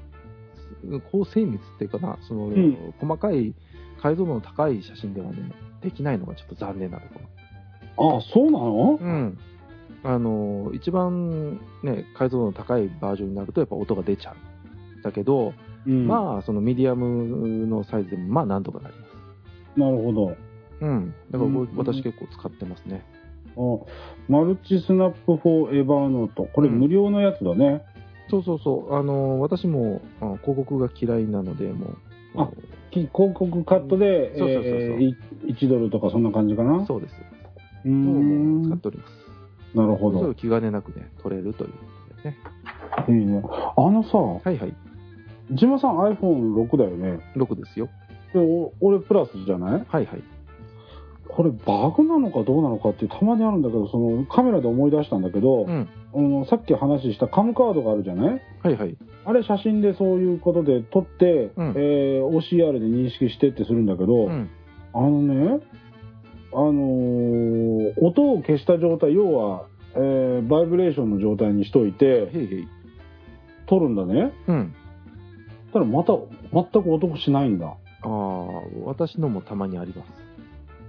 高精密っていうかな、その、ん細かい解像度の高い写真ではね、できないのがちょっと残念なところ。あ、そうなの？うん。あの、一番ね、解像度の高いバージョンになるとやっぱ音が出ちゃう。だけど、うん。まあ、そのミディアムのサイズでもまあなんとかなります。なるほど。うん。だから私結構使ってますね。あマルチスナップフォーエバーノート。これうん無料のやつだね。そうそうそう。あの、私もあ広告が嫌いなので、もう。あき広告カットで、そうそうそうそうえーい1ドルとかそんな感じかな。そうです。うんう使っております。なるほどそれを。気兼ねなくね、取れるということでね。いいね。あのさ、はいはい。ジマさん iPhone6 だよね。6ですよ。で、お俺プラスじゃない？はいはい。これバグなのかどうなのかってたまにあるんだけど、そのカメラで思い出したんだけど、うん。あのさっき話したカムカードがあるじゃない？はいはい。あれ写真でそういうことで撮って、うんえー OCR で認識してってするんだけど、うん。あのね、あのー音を消した状態、要は、えーバイブレーションの状態にしといて、へいへい。撮るんだね。うん。ただまた、全く音しないんだ。ああ、私のもたまにあります。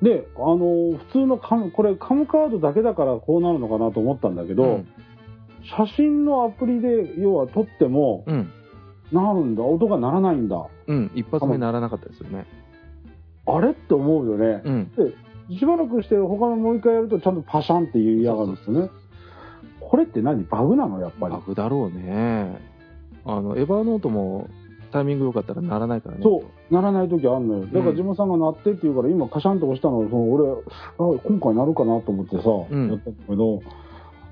で、あのー普通のカム、これカムカードだけだからこうなるのかなと思ったんだけど、うん。写真のアプリで、要は撮っても、うん。なるんだ、音が鳴らないんだ。うん。一発目ならなかったですよね。あれ？って思うよね。うん。で、しばらくして他のもう一回やるとちゃんとパシャンって言いやがるんですよね。これって何？バグなの？やっぱりバ。グだろうね。あの、エヴァーノートもタイミング良かったらならないからね。そう、ならない時あんのよ。だからうんジムさんが鳴ってって言うから、今カシャンと押したの、その俺、あ今回鳴るかなと思ってさ、んやったんだけど、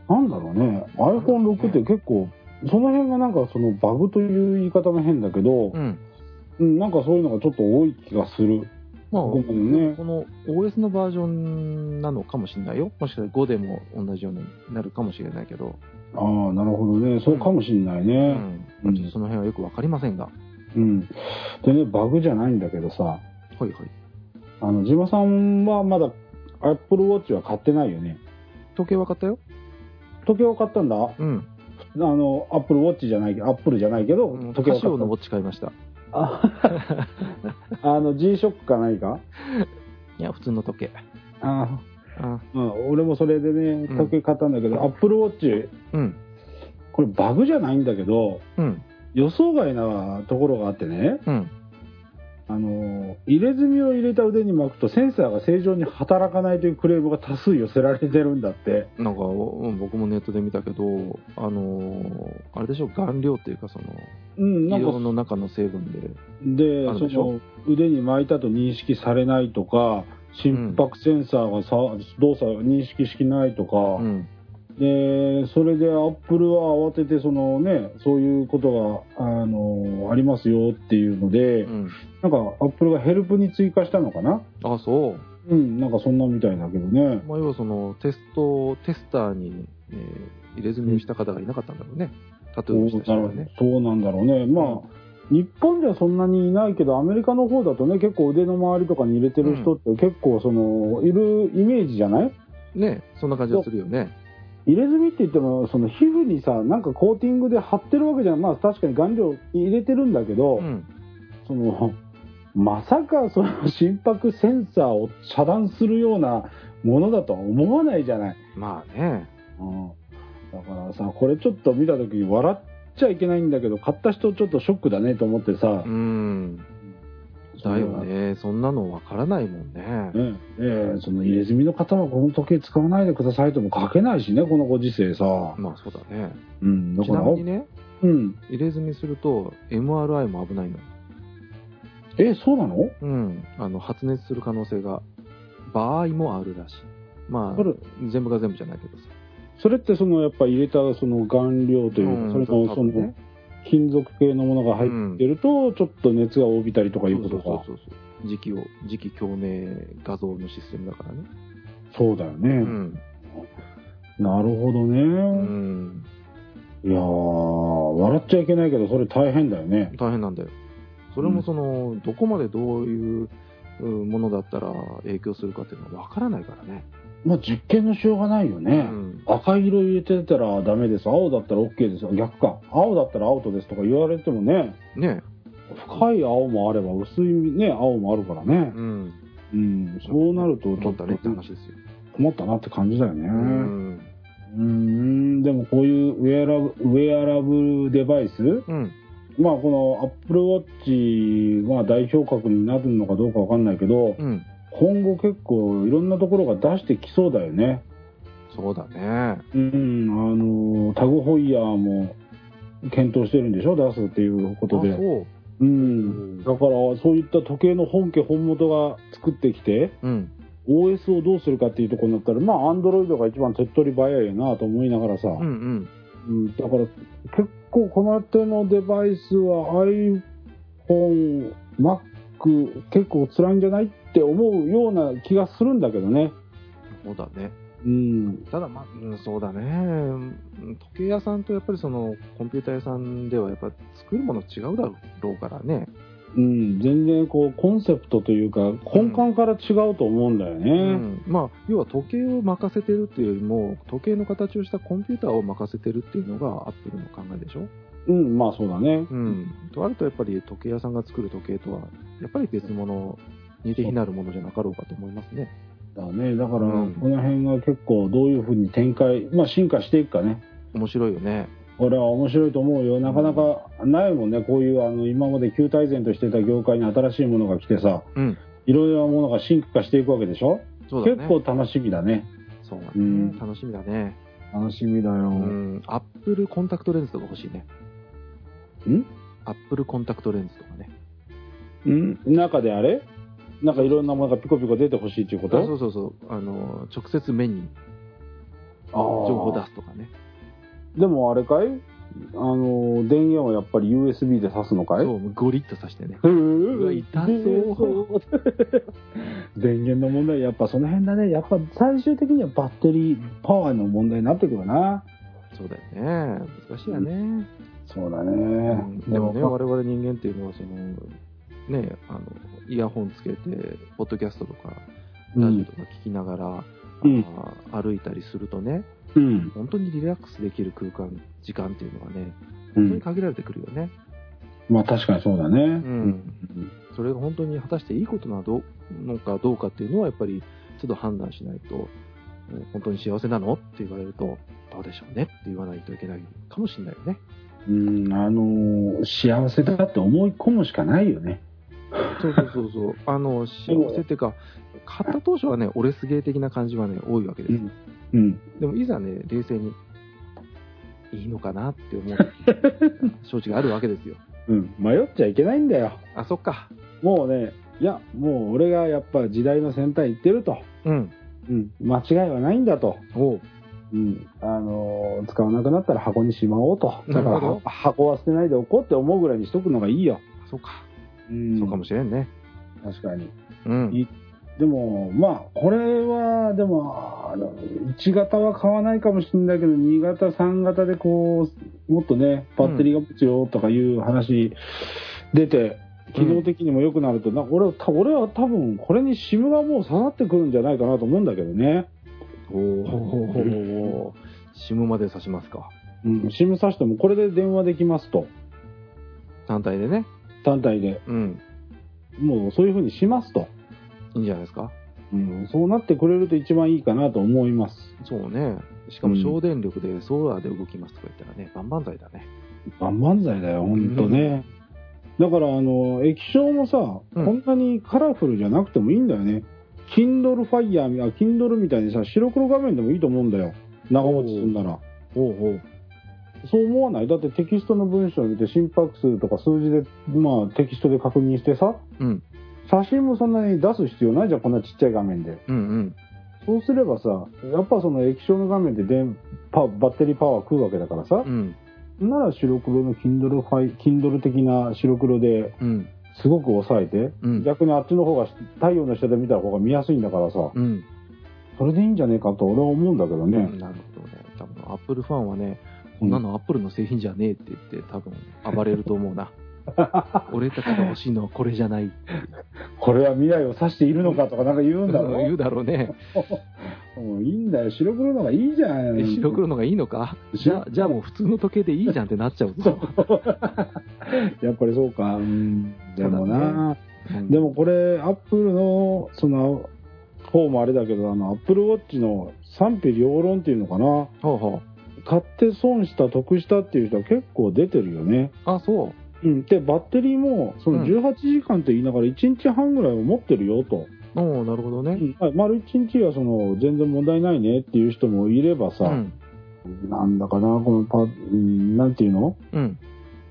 なんだろうね、iPhone6 って結構、その辺がなんかそのバグという言い方も変だけど、うん。うん、なんかそういうのがちょっと多い気がする。まあ、ねこの OS のバージョンなのかもしれないよ。もしかしたら5でも同じようになるかもしれないけど。ああ、なるほどね。そうかもしんないうね。ん。まあちょっとその辺はよくわかりませんが。うん。でね、バグじゃないんだけどさ、はいはい。あの、ジマさんはまだ Apple Watch は買ってないよね。時計は買ったよ。時計を買ったんだあうん。の、Apple Watch じゃないけど、Apple じゃないけど、うん時計を買ったカシオのウォッチ買いました。あ あの、G-SHOCK かないかいや、普通の時計。ああまあ、俺もそれでね、うん時計買ったんだけど、Apple Watch、うん。これバグじゃないんだけど、うん。予想外なところがあってね、うん。あの、入れ墨を入れた腕に巻くとセンサーが正常に働かないというクレームが多数寄せられてるんだって。なんか、うん僕もネットで見たけど、あのーあれでしょ、顔料っていうか、その、うん、の中の成分で。ででその腕に巻いたと認識されないとか、心拍センサーがさ、動作を認識しないとか、うん。で、それでアップルは慌てて、そのね、そういうことが、あの、ありますよっていうので、うん。なんかアップルがヘルプに追加したのかな？あ、そう。うん、なんかそんなみたいだけどね。まあ、要はその、テスト、テスターに、えー入れ墨をした方がいなかったんだろうね。タトゥーをした人がね。そうなんだろうね。まあ、日本ではそんなにいないけど、アメリカの方だとね、結構腕の周りとかに入れてる人って結構その、いるイメージじゃない？ねそんな感じがするよね。入れ墨って言っても、その皮膚にさ、なんかコーティングで貼ってるわけじゃん。まあ確かに顔料入れてるんだけど、うん。その、まさかその心拍センサーを遮断するようなものだとは思わないじゃない。まあね。うん。だからさ、これちょっと見た時に笑っちゃいけないんだけど、買った人ちょっとショックだねと思ってさう、ん。だよね。そんなのわからないもんね。ねええその入れ墨の方はこの時計使わないでくださいとも書けないしね、このご時世さ。まあそうだね。うん、だちから、なみにね、うん。入れ墨すると MRI も危ないの。え、そうなの？うん。あの、発熱する可能性が、場合もあるらしい。まあ、全部が全部じゃないけどさ。それってそのやっぱ入れたその顔料というか、うんそれ多のその金属系のものが入ってると、ちょっと熱が帯びたりとかいうことか。そうそうそう。磁気を、磁気共鳴画像のシステムだからね。そうだよね。うん。なるほどね。うん。いやー、笑っちゃいけないけど、それ大変だよね。大変なんだよ。それもその、どこまでどういううんものだったら影響するかっていうのは分からないからね。まあ実験のしようがないようね。ん。赤色入れてたらダメです。青だったら OK ですよ。逆か。青だったらアウトですとか言われてもね、ね深い青もあれば薄いね、青もあるからねう。ん。うん。そうなるとちょっと。困ったなって感じだよね。う。うん。でもこういうウェアラブウェアラブルデバイス？うん。まあこの Apple Watch は代表格になるのかどうかわかんないけど、うん。今後結構いろんなところが出してきそうだよね。そうだね。うん、あの、タグホイヤーも検討してるんでしょ？出すっていうことで。あそう。うん。だから、そういった時計の本家本元が作ってきて、うん。OS をどうするかっていうところになったら、まあ、Android が一番手っ取り早いよなと思いながらさ。うんうん。うん、だから、結構この手のデバイスは iPhone、Mac、結構辛いんじゃないって思うような気がするんだけどね。そうだね。うん。ただまあ、うんそうだね。うん時計屋さんとやっぱりそのコンピューター屋さんではやっぱ作るもの違うだろうからね。うん、全然こう、コンセプトというか、根幹から違うと思うんだようね。ん。まあ、要は時計を任せてるっていうよりも、時計の形をしたコンピューターを任せてるっていうのがアップルの考えでしょ？うん、まあそうだね。うん。とあるとやっぱり時計屋さんが作る時計とは、やっぱり別物、似て非なるものじゃなかろうかと思いますね。だね。だから、うんこの辺が結構どういうふうに展開、まあ進化していくかね。面白いよね。これは面白いと思うよ。なかなかないもんね。こういう、あの、今まで旧大前としてた業界に新しいものが来てさ、うん。いろいろなものが進化していくわけでしょ？そうだね。結構楽しみだね。そうだね、うん楽しみだね。楽しみだよ。うん。アップルコンタクトレンズとか欲しいね。ん？アップルコンタクトレンズとかね。ん？中であれ？なんかいろんなものがピコピコ出てほしいっていうこあとそうそうそう。あの、直接目に情報を出すとかね。でもあれかい？あの、電源はやっぱり USB で挿すのかい？そう、ゴリッとさしてね。ううわ痛そう 電源の問題、やっぱその辺だね。やっぱ最終的にはバッテリー、パワーの問題になってくるな。そうだよね。難しいよね。そうだうねん。でもね、まあ我々人間っていうのは、その、ね、あの、イヤホンつけて、ポッドキャストとか、ラジオとか聞きながら、うん歩いたりするとね、うん。本当にリラックスできる空間、時間っていうのがね、うん。本当に限られてくるよね。まあ確かにそうだね。うんそれが本当に果たしていいことなののかどうかっていうのは、やっぱり、ちょっと判断しないと、えー本当に幸せなの？って言われると、どうでしょうね？って言わないといけないかもしれないよね。うん、あのー幸せだって思い込むしかないよね。そうそうそうそう。あの、幸せっていうか、買った当初はね、俺すげえ的な感じはね、多いわけです。うん。うん。でもいざね、冷静に、いいのかなって思う 知があるわけですよ。うん。迷っちゃいけないんだよ。あ、そっか。もうね、いや、もう俺がやっぱ時代の先端行ってると。うん。うん。間違いはないんだと。おう。うん。あのー使わなくなったら箱にしまおうと。だから箱は捨てないでおこうって思うぐらいにしとくのがいいよ。そうか。うん。そうかもしれんね。確かに。うん。いでも、まあ、これは、でも、あの1型は買わないかもしれないけど、2型、3型でこう、もっとね、バッテリーが持つよとかいう話出て、機能的にも良くなると、なんか俺た俺は多分、これに SIM がもう刺さってくるんじゃないかなと思うんだけどね。おお。シムまで刺しますか。うん、SIM 挿してもこれで電話できますと。単体でね。単体で。うん。もうそういう風にしますと。いいんじゃないですか。うん、そうなってくれると一番いいかなと思います。そうね。しかも省電力でソーラーで動きますとか言ったらね、万々歳だね。万々歳だよ、ほんとね。だから、あの、液晶もさ、うんこんなにカラフルじゃなくてもいいんだよね。Kindle Fire、あ、Kindle みたいにさ、白黒画面でもいいと思うんだよ。長持ちするんなら。おうおう。そう思わない？だってテキストの文章を見て心拍数とか数字で、まあテキストで確認してさ、うん。写真もそんなに出す必要ないじゃん、こんなちっちゃい画面で。うんうん。そうすればさ、やっぱその液晶の画面で電パバッテリーパワー食うわけだからさう、ん。なら白黒の Kindle Kindle 的な白黒でうん。すごく抑えて、うん。逆にあっちの方が太陽の下で見た方が見やすいんだからさ、うん。それでいいんじゃねえかと俺は思うんだけどね。なるほどね。多分、アップルファンはね、こんなのアップルの製品じゃねえって言って多分暴れると思うな。俺たちが欲しいのはこれじゃないこれは未来を指しているのかとかなんか言うんだろ言うだろうね。もういいんだよ。白黒のがいいじゃん。え白黒のがいいのか？じゃあ、じゃあもう普通の時計でいいじゃんってなっちゃうぞ。やっぱりそうか。うん。でもな、うんでもこれ、アップルの、その、方もあれだけど、あの、アップルウォッチの賛否両論っていうのかな。ほうほ買って損した、得したっていう人は結構出てるよね。う。あ、そう。うん。で、バッテリーも、そのうん18時間って言いながら1日半ぐらいは持ってるよと。おおなるほどね。うん。はい丸1日はその、全然問題ないねっていう人もいればさ、うん。なんだかな、このパ、うんなんていうの？うん。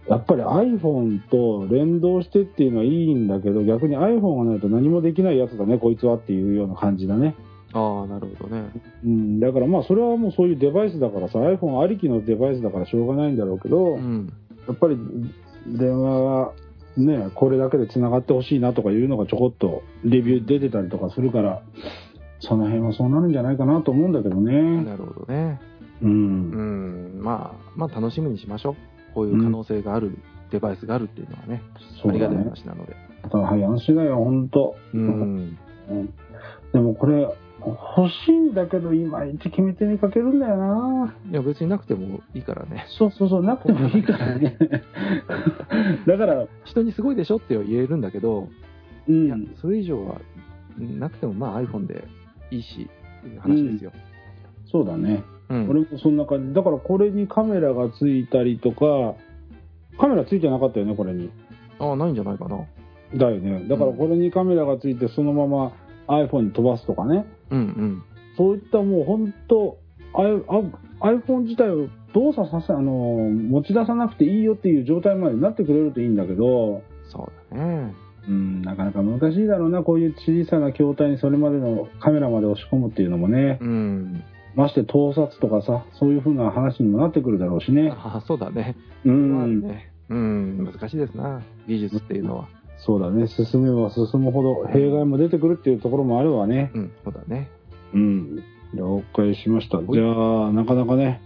やっぱり iPhone と連動してっていうのはいいんだけど、逆に iPhone がないと何もできないやつだね、こいつはっていうような感じだね。ああ、なるほどね。うん、だからまあそれはもうそういうデバイスだからさ、iPhone ありきのデバイスだからしょうがないんだろうけど、うん。やっぱり電話がね、これだけで繋がってほしいなとかいうのがちょこっとレビュー出てたりとかするから、その辺はそうなるんじゃないかなと思うんだけどね。なるほどね。う。うんん。まあ、まあ楽しみにしましょう。こういう可能性があるデバイスがあるっていうのはね。ありがたい。話なので。だから話だよ、ほんと。うん。うんでもこれ、欲しいんだけど、いまいち決め手にかけるんだよな。いや、別になくてもいいからね。そうそうそう、なくてもいいからね。だから、人にすごいでしょっては言えるんだけど、ういやん、、それ以上はなくてもまあ iPhone でいいし、っていう話ですよ。そうだね。うん。俺もそんな感じ。だからこれにカメラがついたりとか、カメラついてなかったよね、これに。ああ、ないんじゃないかな。だよね。だからこれにカメラがついて、そのまま iPhone に飛ばすとかね。うんうん。そういったもう本当、iPhone 自体を動作させ、あの、持ち出さなくていいよっていう状態までなってくれるといいんだけど、そうだね。うん、なかなか難しいだろうな、こういう小さな筐体にそれまでのカメラまで押し込むっていうのもね。うん。まして盗撮とかさ、そういう風な話にもなってくるだろうしね。ああ、そうだね。うまあん。ね。うん、難しいですな。技術っていうのは。そうだね。進めば進むほど弊害も出てくるっていうところもあるわね。うん、そうだね。うん。了解しました。いじゃあ、なかなかね、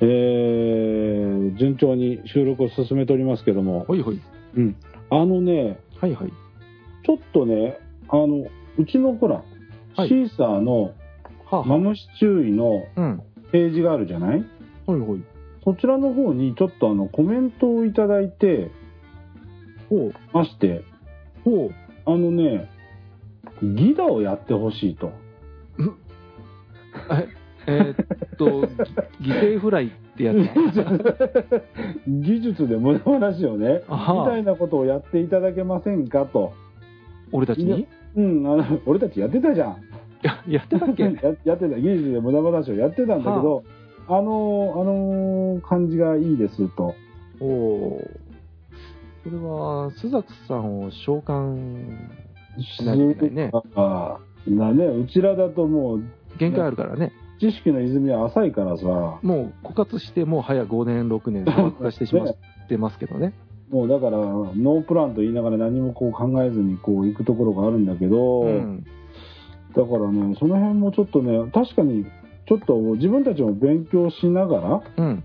えー、順調に収録を進めておりますけども、ほいほい。うん。あのね、はいはい。ちょっとね、あの、うちのほら、はいシーサーのはあ、マムシ注意のうん。ページがあるじゃない？ほいほい。そちらの方にちょっとあのコメントをいただいてほう。まして、ほう。あのね、ギダをやってほしいと。え、えーっと、ぎ犠牲フライってやつ？技術で無駄話をね、みたいなことをやっていただけませんかと。俺たちに？うん、あの、俺たちやってたじゃん。や、やってたっけ？ややってた、技術で無駄話をやってたんだけど、あの、あの感じがいいですと。おお。それは、スザクさんを召喚しないといけないね。あ、だね、うちらだともう、限界あるからね。知識の泉は浅いからさ、もう枯渇して、もう早5年、6年、枯渇してしまってますけどね。もうだから、ノープランと言いながら何もこう考えずにこう行くところがあるんだけど、うん。だからね、その辺もちょっとね、確かに、ちょっと自分たちも勉強しながらうん。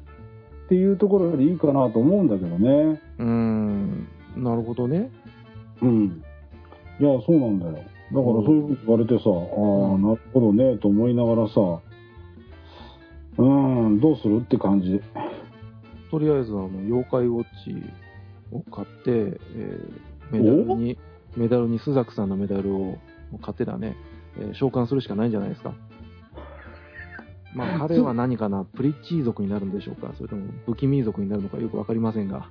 っていうところでいいかなと思うんだけどね。うーん。なるほどね。うん。いや、そうなんだよ。だからそういうふうに言われてさ、ああ、なるほどね、と思いながらさ、うーん、どうするって感じ。とりあえず、あの、妖怪ウォッチを買って、えーメダルに、メダルにスザクさんのメダルを買ってだね、えー召喚するしかないんじゃないですか。まあ、彼は何かな、プリッチー族になるんでしょうか、それとも不気味族になるのかよくわかりませんが、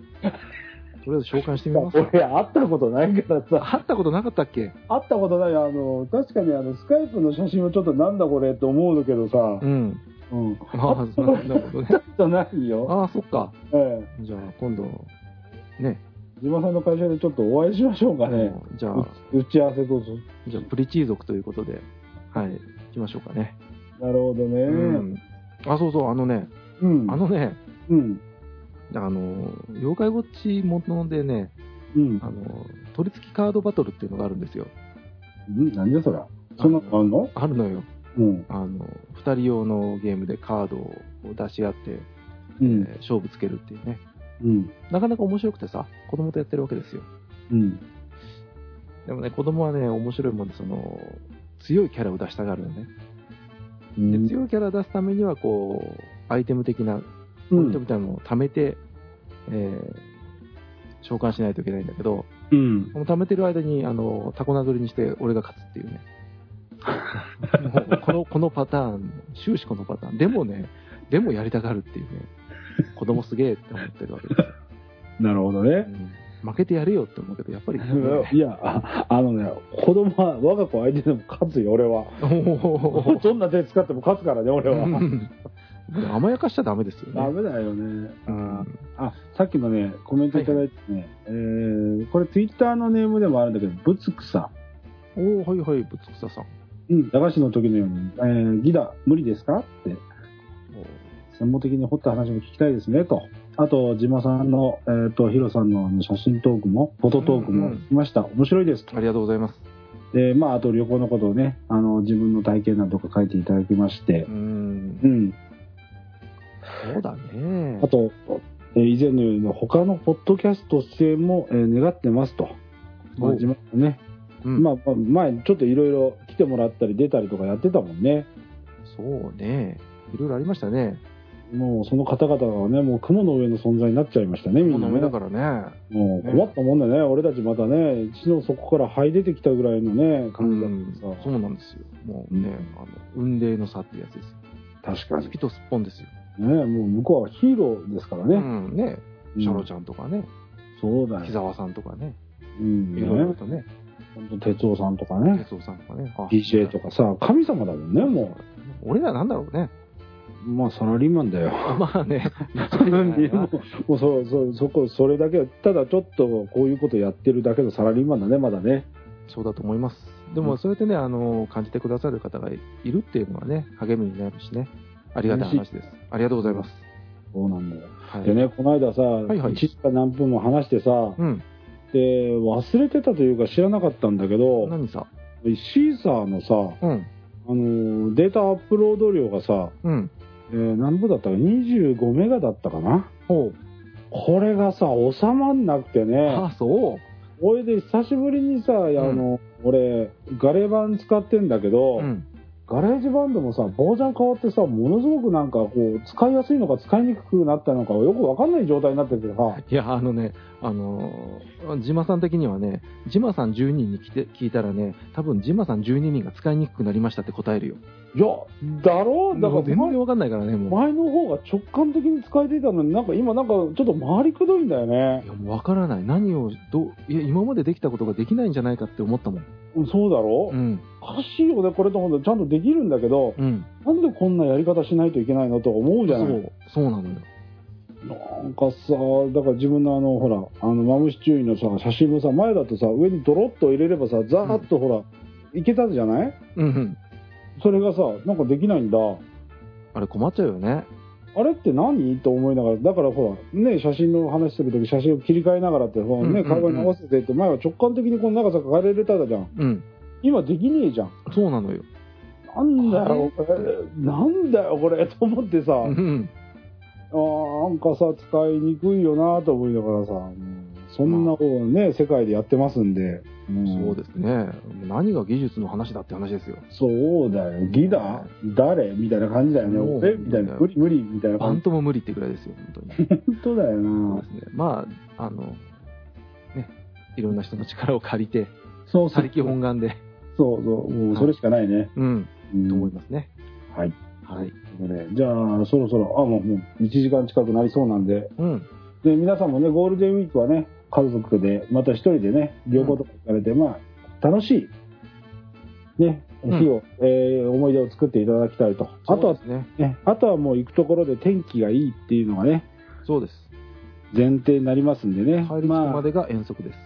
とりあえず召喚してみますか。俺、会ったことないからさ、会ったことなかったっけ？会ったことないあの、確かにあの、スカイプの写真をちょっとなんだこれって思うんだけどさう、ん。うん。ああ、ななるほどね。会ったないよ。ああ、そっか。ええ。じゃあ、今度、ね。自馬さんの会社でちょっとお会いしましょうかね。うんじゃあ、う打ち合わせどうぞ。じゃあ、プリチー族ということで、はい、行きましょうかね。なるほどね。うん。あ、そうそう、あのね、うん。あのね、うん。あの、妖怪ウォッチものでね、うん。あの、取り付きカードバトルっていうのがあるんですよ。うん何だそりゃ。そんなのあんの？あるのよ。うん。あの、二人用のゲームでカードを出し合って、うんえー勝負つけるっていうね。うん。なかなか面白くてさ、子供とやってるわけですよ。うん。でもね、子供はね、面白いもんで、その、強いキャラを出したがるのね。でうん。強いキャラを出すためには、こう、アイテム的なポイントみたいなのを貯めて、えー召喚しないといけないんだけど、うん。この貯めてる間に、あの、タコ殴りにして俺が勝つっていうね。この、このパターン、終始このパターン。でもね、でもやりたがるっていうね。子供すげえって思ってるわけですよ。なるほどね。うん、負けてやれよって思うけど、やっぱり、いや、ああのね、子供は我が子相手でも勝つよ、俺は。おどんな手使っても勝つからね、俺は。うん甘やかしちゃダメですよね。ダメだよね。うんあ、さっきのね、コメントいただいてね、えー、これツイッターのネームでもあるんだけど、ぶつくさ。おおはいはい、ぶつくささん。うん、駄菓子の時のように、えー、ギダ、無理ですか？って、専門的に掘った話も聞きたいですね、と。あと、島さんの、えっ、と、ヒロさんの写真トークも、フォトトークも聞きました。面白いですとあ。りがとうございます。で、まあ、あと旅行のことをね、あの、自分の体験談とか書いていただきましてう、んう。ん。そうだね。あと、えー以前のように他のポッドキャスト出演も、えー願ってますと。まあ、お自分のね、うんまあ、まあ前ちょっといろいろ来てもらったり出たりとかやってたもんね。そうね。いろいろありましたね。もうその方々がね、もう雲の上の存在になっちゃいましたね、みんなね。だからね。もう困ったもんだね、俺たちまたね、一の底から這い出てきたぐらいのね、う感じだんったさ。そうなんですよ。もうね、うんあの、運命の差っていうやつですよ。確かにス。ピとスッポンですよ。ね、もう向こうはヒーローですからね。うん、ね。うんシャロちゃんとかね。そうだよ。木沢さんとかね。うん、いろいろね。とね。ほんと哲夫さんとかね。哲夫さんとかね。あ DJ とかさ、神様だもんね、も俺らなんだろうね。う。まあ、サラリーマンだよ。まあね。もう、もうそ、そ、そこ、それだけ、ただちょっとこういうことやってるだけのサラリーマンだね、まだね。そうだと思います。でも、うんそうやってね、あの、感じてくださる方がいるっていうのはね、励みになるしね。ありがたい話です。ありがとうございます。そうなんだよ。はい。でね、この間さ、いはい1時間何分も話してさ、うん。で、忘れてたというか知らなかったんだけど、何さ？シーサーのさ、うん。あの、データアップロード量がさ、うん。えー何部だったか、25メガだったかな？ほう。これがさ、収まんなくてね。あ、そう？おいで久しぶりにさ、あの、俺、ガレバン使ってんだけど、うん。ガレージバンドもさ、バージョン変わってさ、ものすごくなんかこう、使いやすいのか使いにくくなったのかよくわかんない状態になっててさ、いや、あのね、あのー、ジマさん的にはね、ジマさん12人に来て聞いたらね、多分ジマさん12人が使いにくくなりましたって答えるよ。いや、だろ？うだからもう全然わかんないからね、もう。前の方が直感的に使えていたのになんか今なんかちょっと回りくどいんだよねい。や、もうわからない。何を、どう、いや、今までできたことができないんじゃないかって思ったもん。うんそうだろ？う、うん。おかしいよね、これと思ってちゃんとできるんだけど、うん。なんでこんなやり方しないといけないのと思うじゃない？そう、そうなのよ。なんかさ、だから自分のあの、ほら、あの、マムシ注意のさ、写真のさ、前だとさ、上にドロッと入れればさ、ザーッとほら、いけたじゃない？うんうん。それがさ、なんかできないんだ。あれ困っちゃうよね。あれって何？と思いながら、だからほら、ね、写真の話するとき写真を切り替えながらって、ほらね、会話に合わせてって、前は直感的にこの長さ変えられたじゃん。うん。今できねえじゃん。そうなのよ。なんだよ、あこれ。なんだよ、これ。と思ってさ、うん。あーなんかさ、使いにくいよなと思いながらさ、うんそんなことね、世界でやってますんで。んそうですね。何が技術の話だって話ですよ。そうだよ。ギダ誰？みたいな感じだよね。もう俺みたいな。無理無理みたいなバ感じ。ンとも無理ってぐらいですよ、本当に。本当だよそうなで。すね。まあ、あの、ね、いろんな人の力を借りて、そう他。力本願で、そうそう。もうそれしかないね。うん、うんと思いますね。はい。はい。じゃあ、そろそろ、あ、もう、もう1時間近くなりそうなんで、うん。で、皆さんもね、ゴールデンウィークはね、家族で、また一人でね、旅行とか行かれて、まあ、楽しい、ね、うん日を、えー思い出を作っていただきたいと。あとはね。ね、あとはもう行くところで天気がいいっていうのがね、そうです。前提になりますんでね。帰り着くまでが遠足です。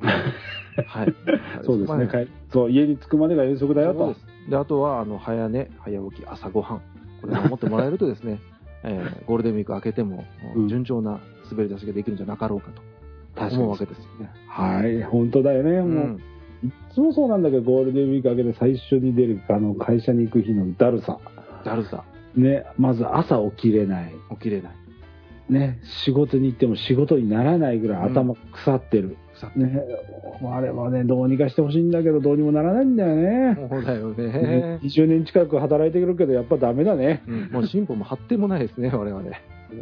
はい。そうですね、帰そう、家に着くまでが遠足だよとで。あとは、あの、早寝、早起き、朝ごはん。これを守ってもらえるとですね、えーゴールデンウィーク明けても、うん順調な滑り出しができるんじゃなかろうか確と思うわけですよね。はい、本当だよね。う。もう、いつもそうなんだけど、ゴールデンウィーク明けて最初に出る、あの、会社に行く日のだるさ。だるさ、ね、まず朝起きれない。起きれない。ね、仕事に行っても仕事にならないぐらい頭腐ってる。腐ってね、あれはね、どうにかしてほしいんだけど、どうにもならないんだよね。そうだよね。20年近く働いてくるけど、やっぱダメだね。うん、もう進歩も発展もないですね、我々。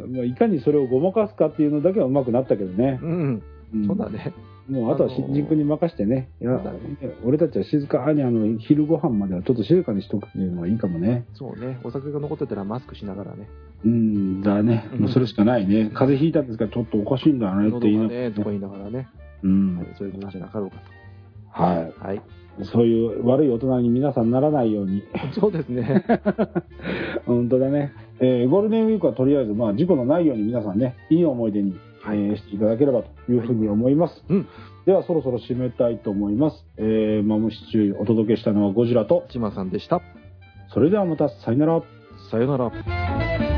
まあいかにそれをごまかすかっていうのだけはうまくなったけどね。うん、うんそうだね。もうあとは新人君に任してね。いやそうだね俺たちは静かにあの昼ご飯まではちょっと静かにしとくっていうのがいいかもね。そうね。お酒が残ってたらマスクしながらね。うん、だね。うんもうそれしかないね。風邪ひいたんですからちょっとおかしいんだねって喉言いなががね、とか言いながらね。うんはい、そういうことじゃなかろうかはと。はい。い。そういう悪い大人に皆さんならないように。そうですね。本当だね。えーゴールデンウィークはとりあえず、まあ、事故のないように皆さんね、いい思い出に、はいえーしていただければというふうに思います。うん。では、そろそろ締めたいと思います。えー、マムシチューお届けしたのはゴジラと、ちまさんでした。それではまた、さよなら。さよなら。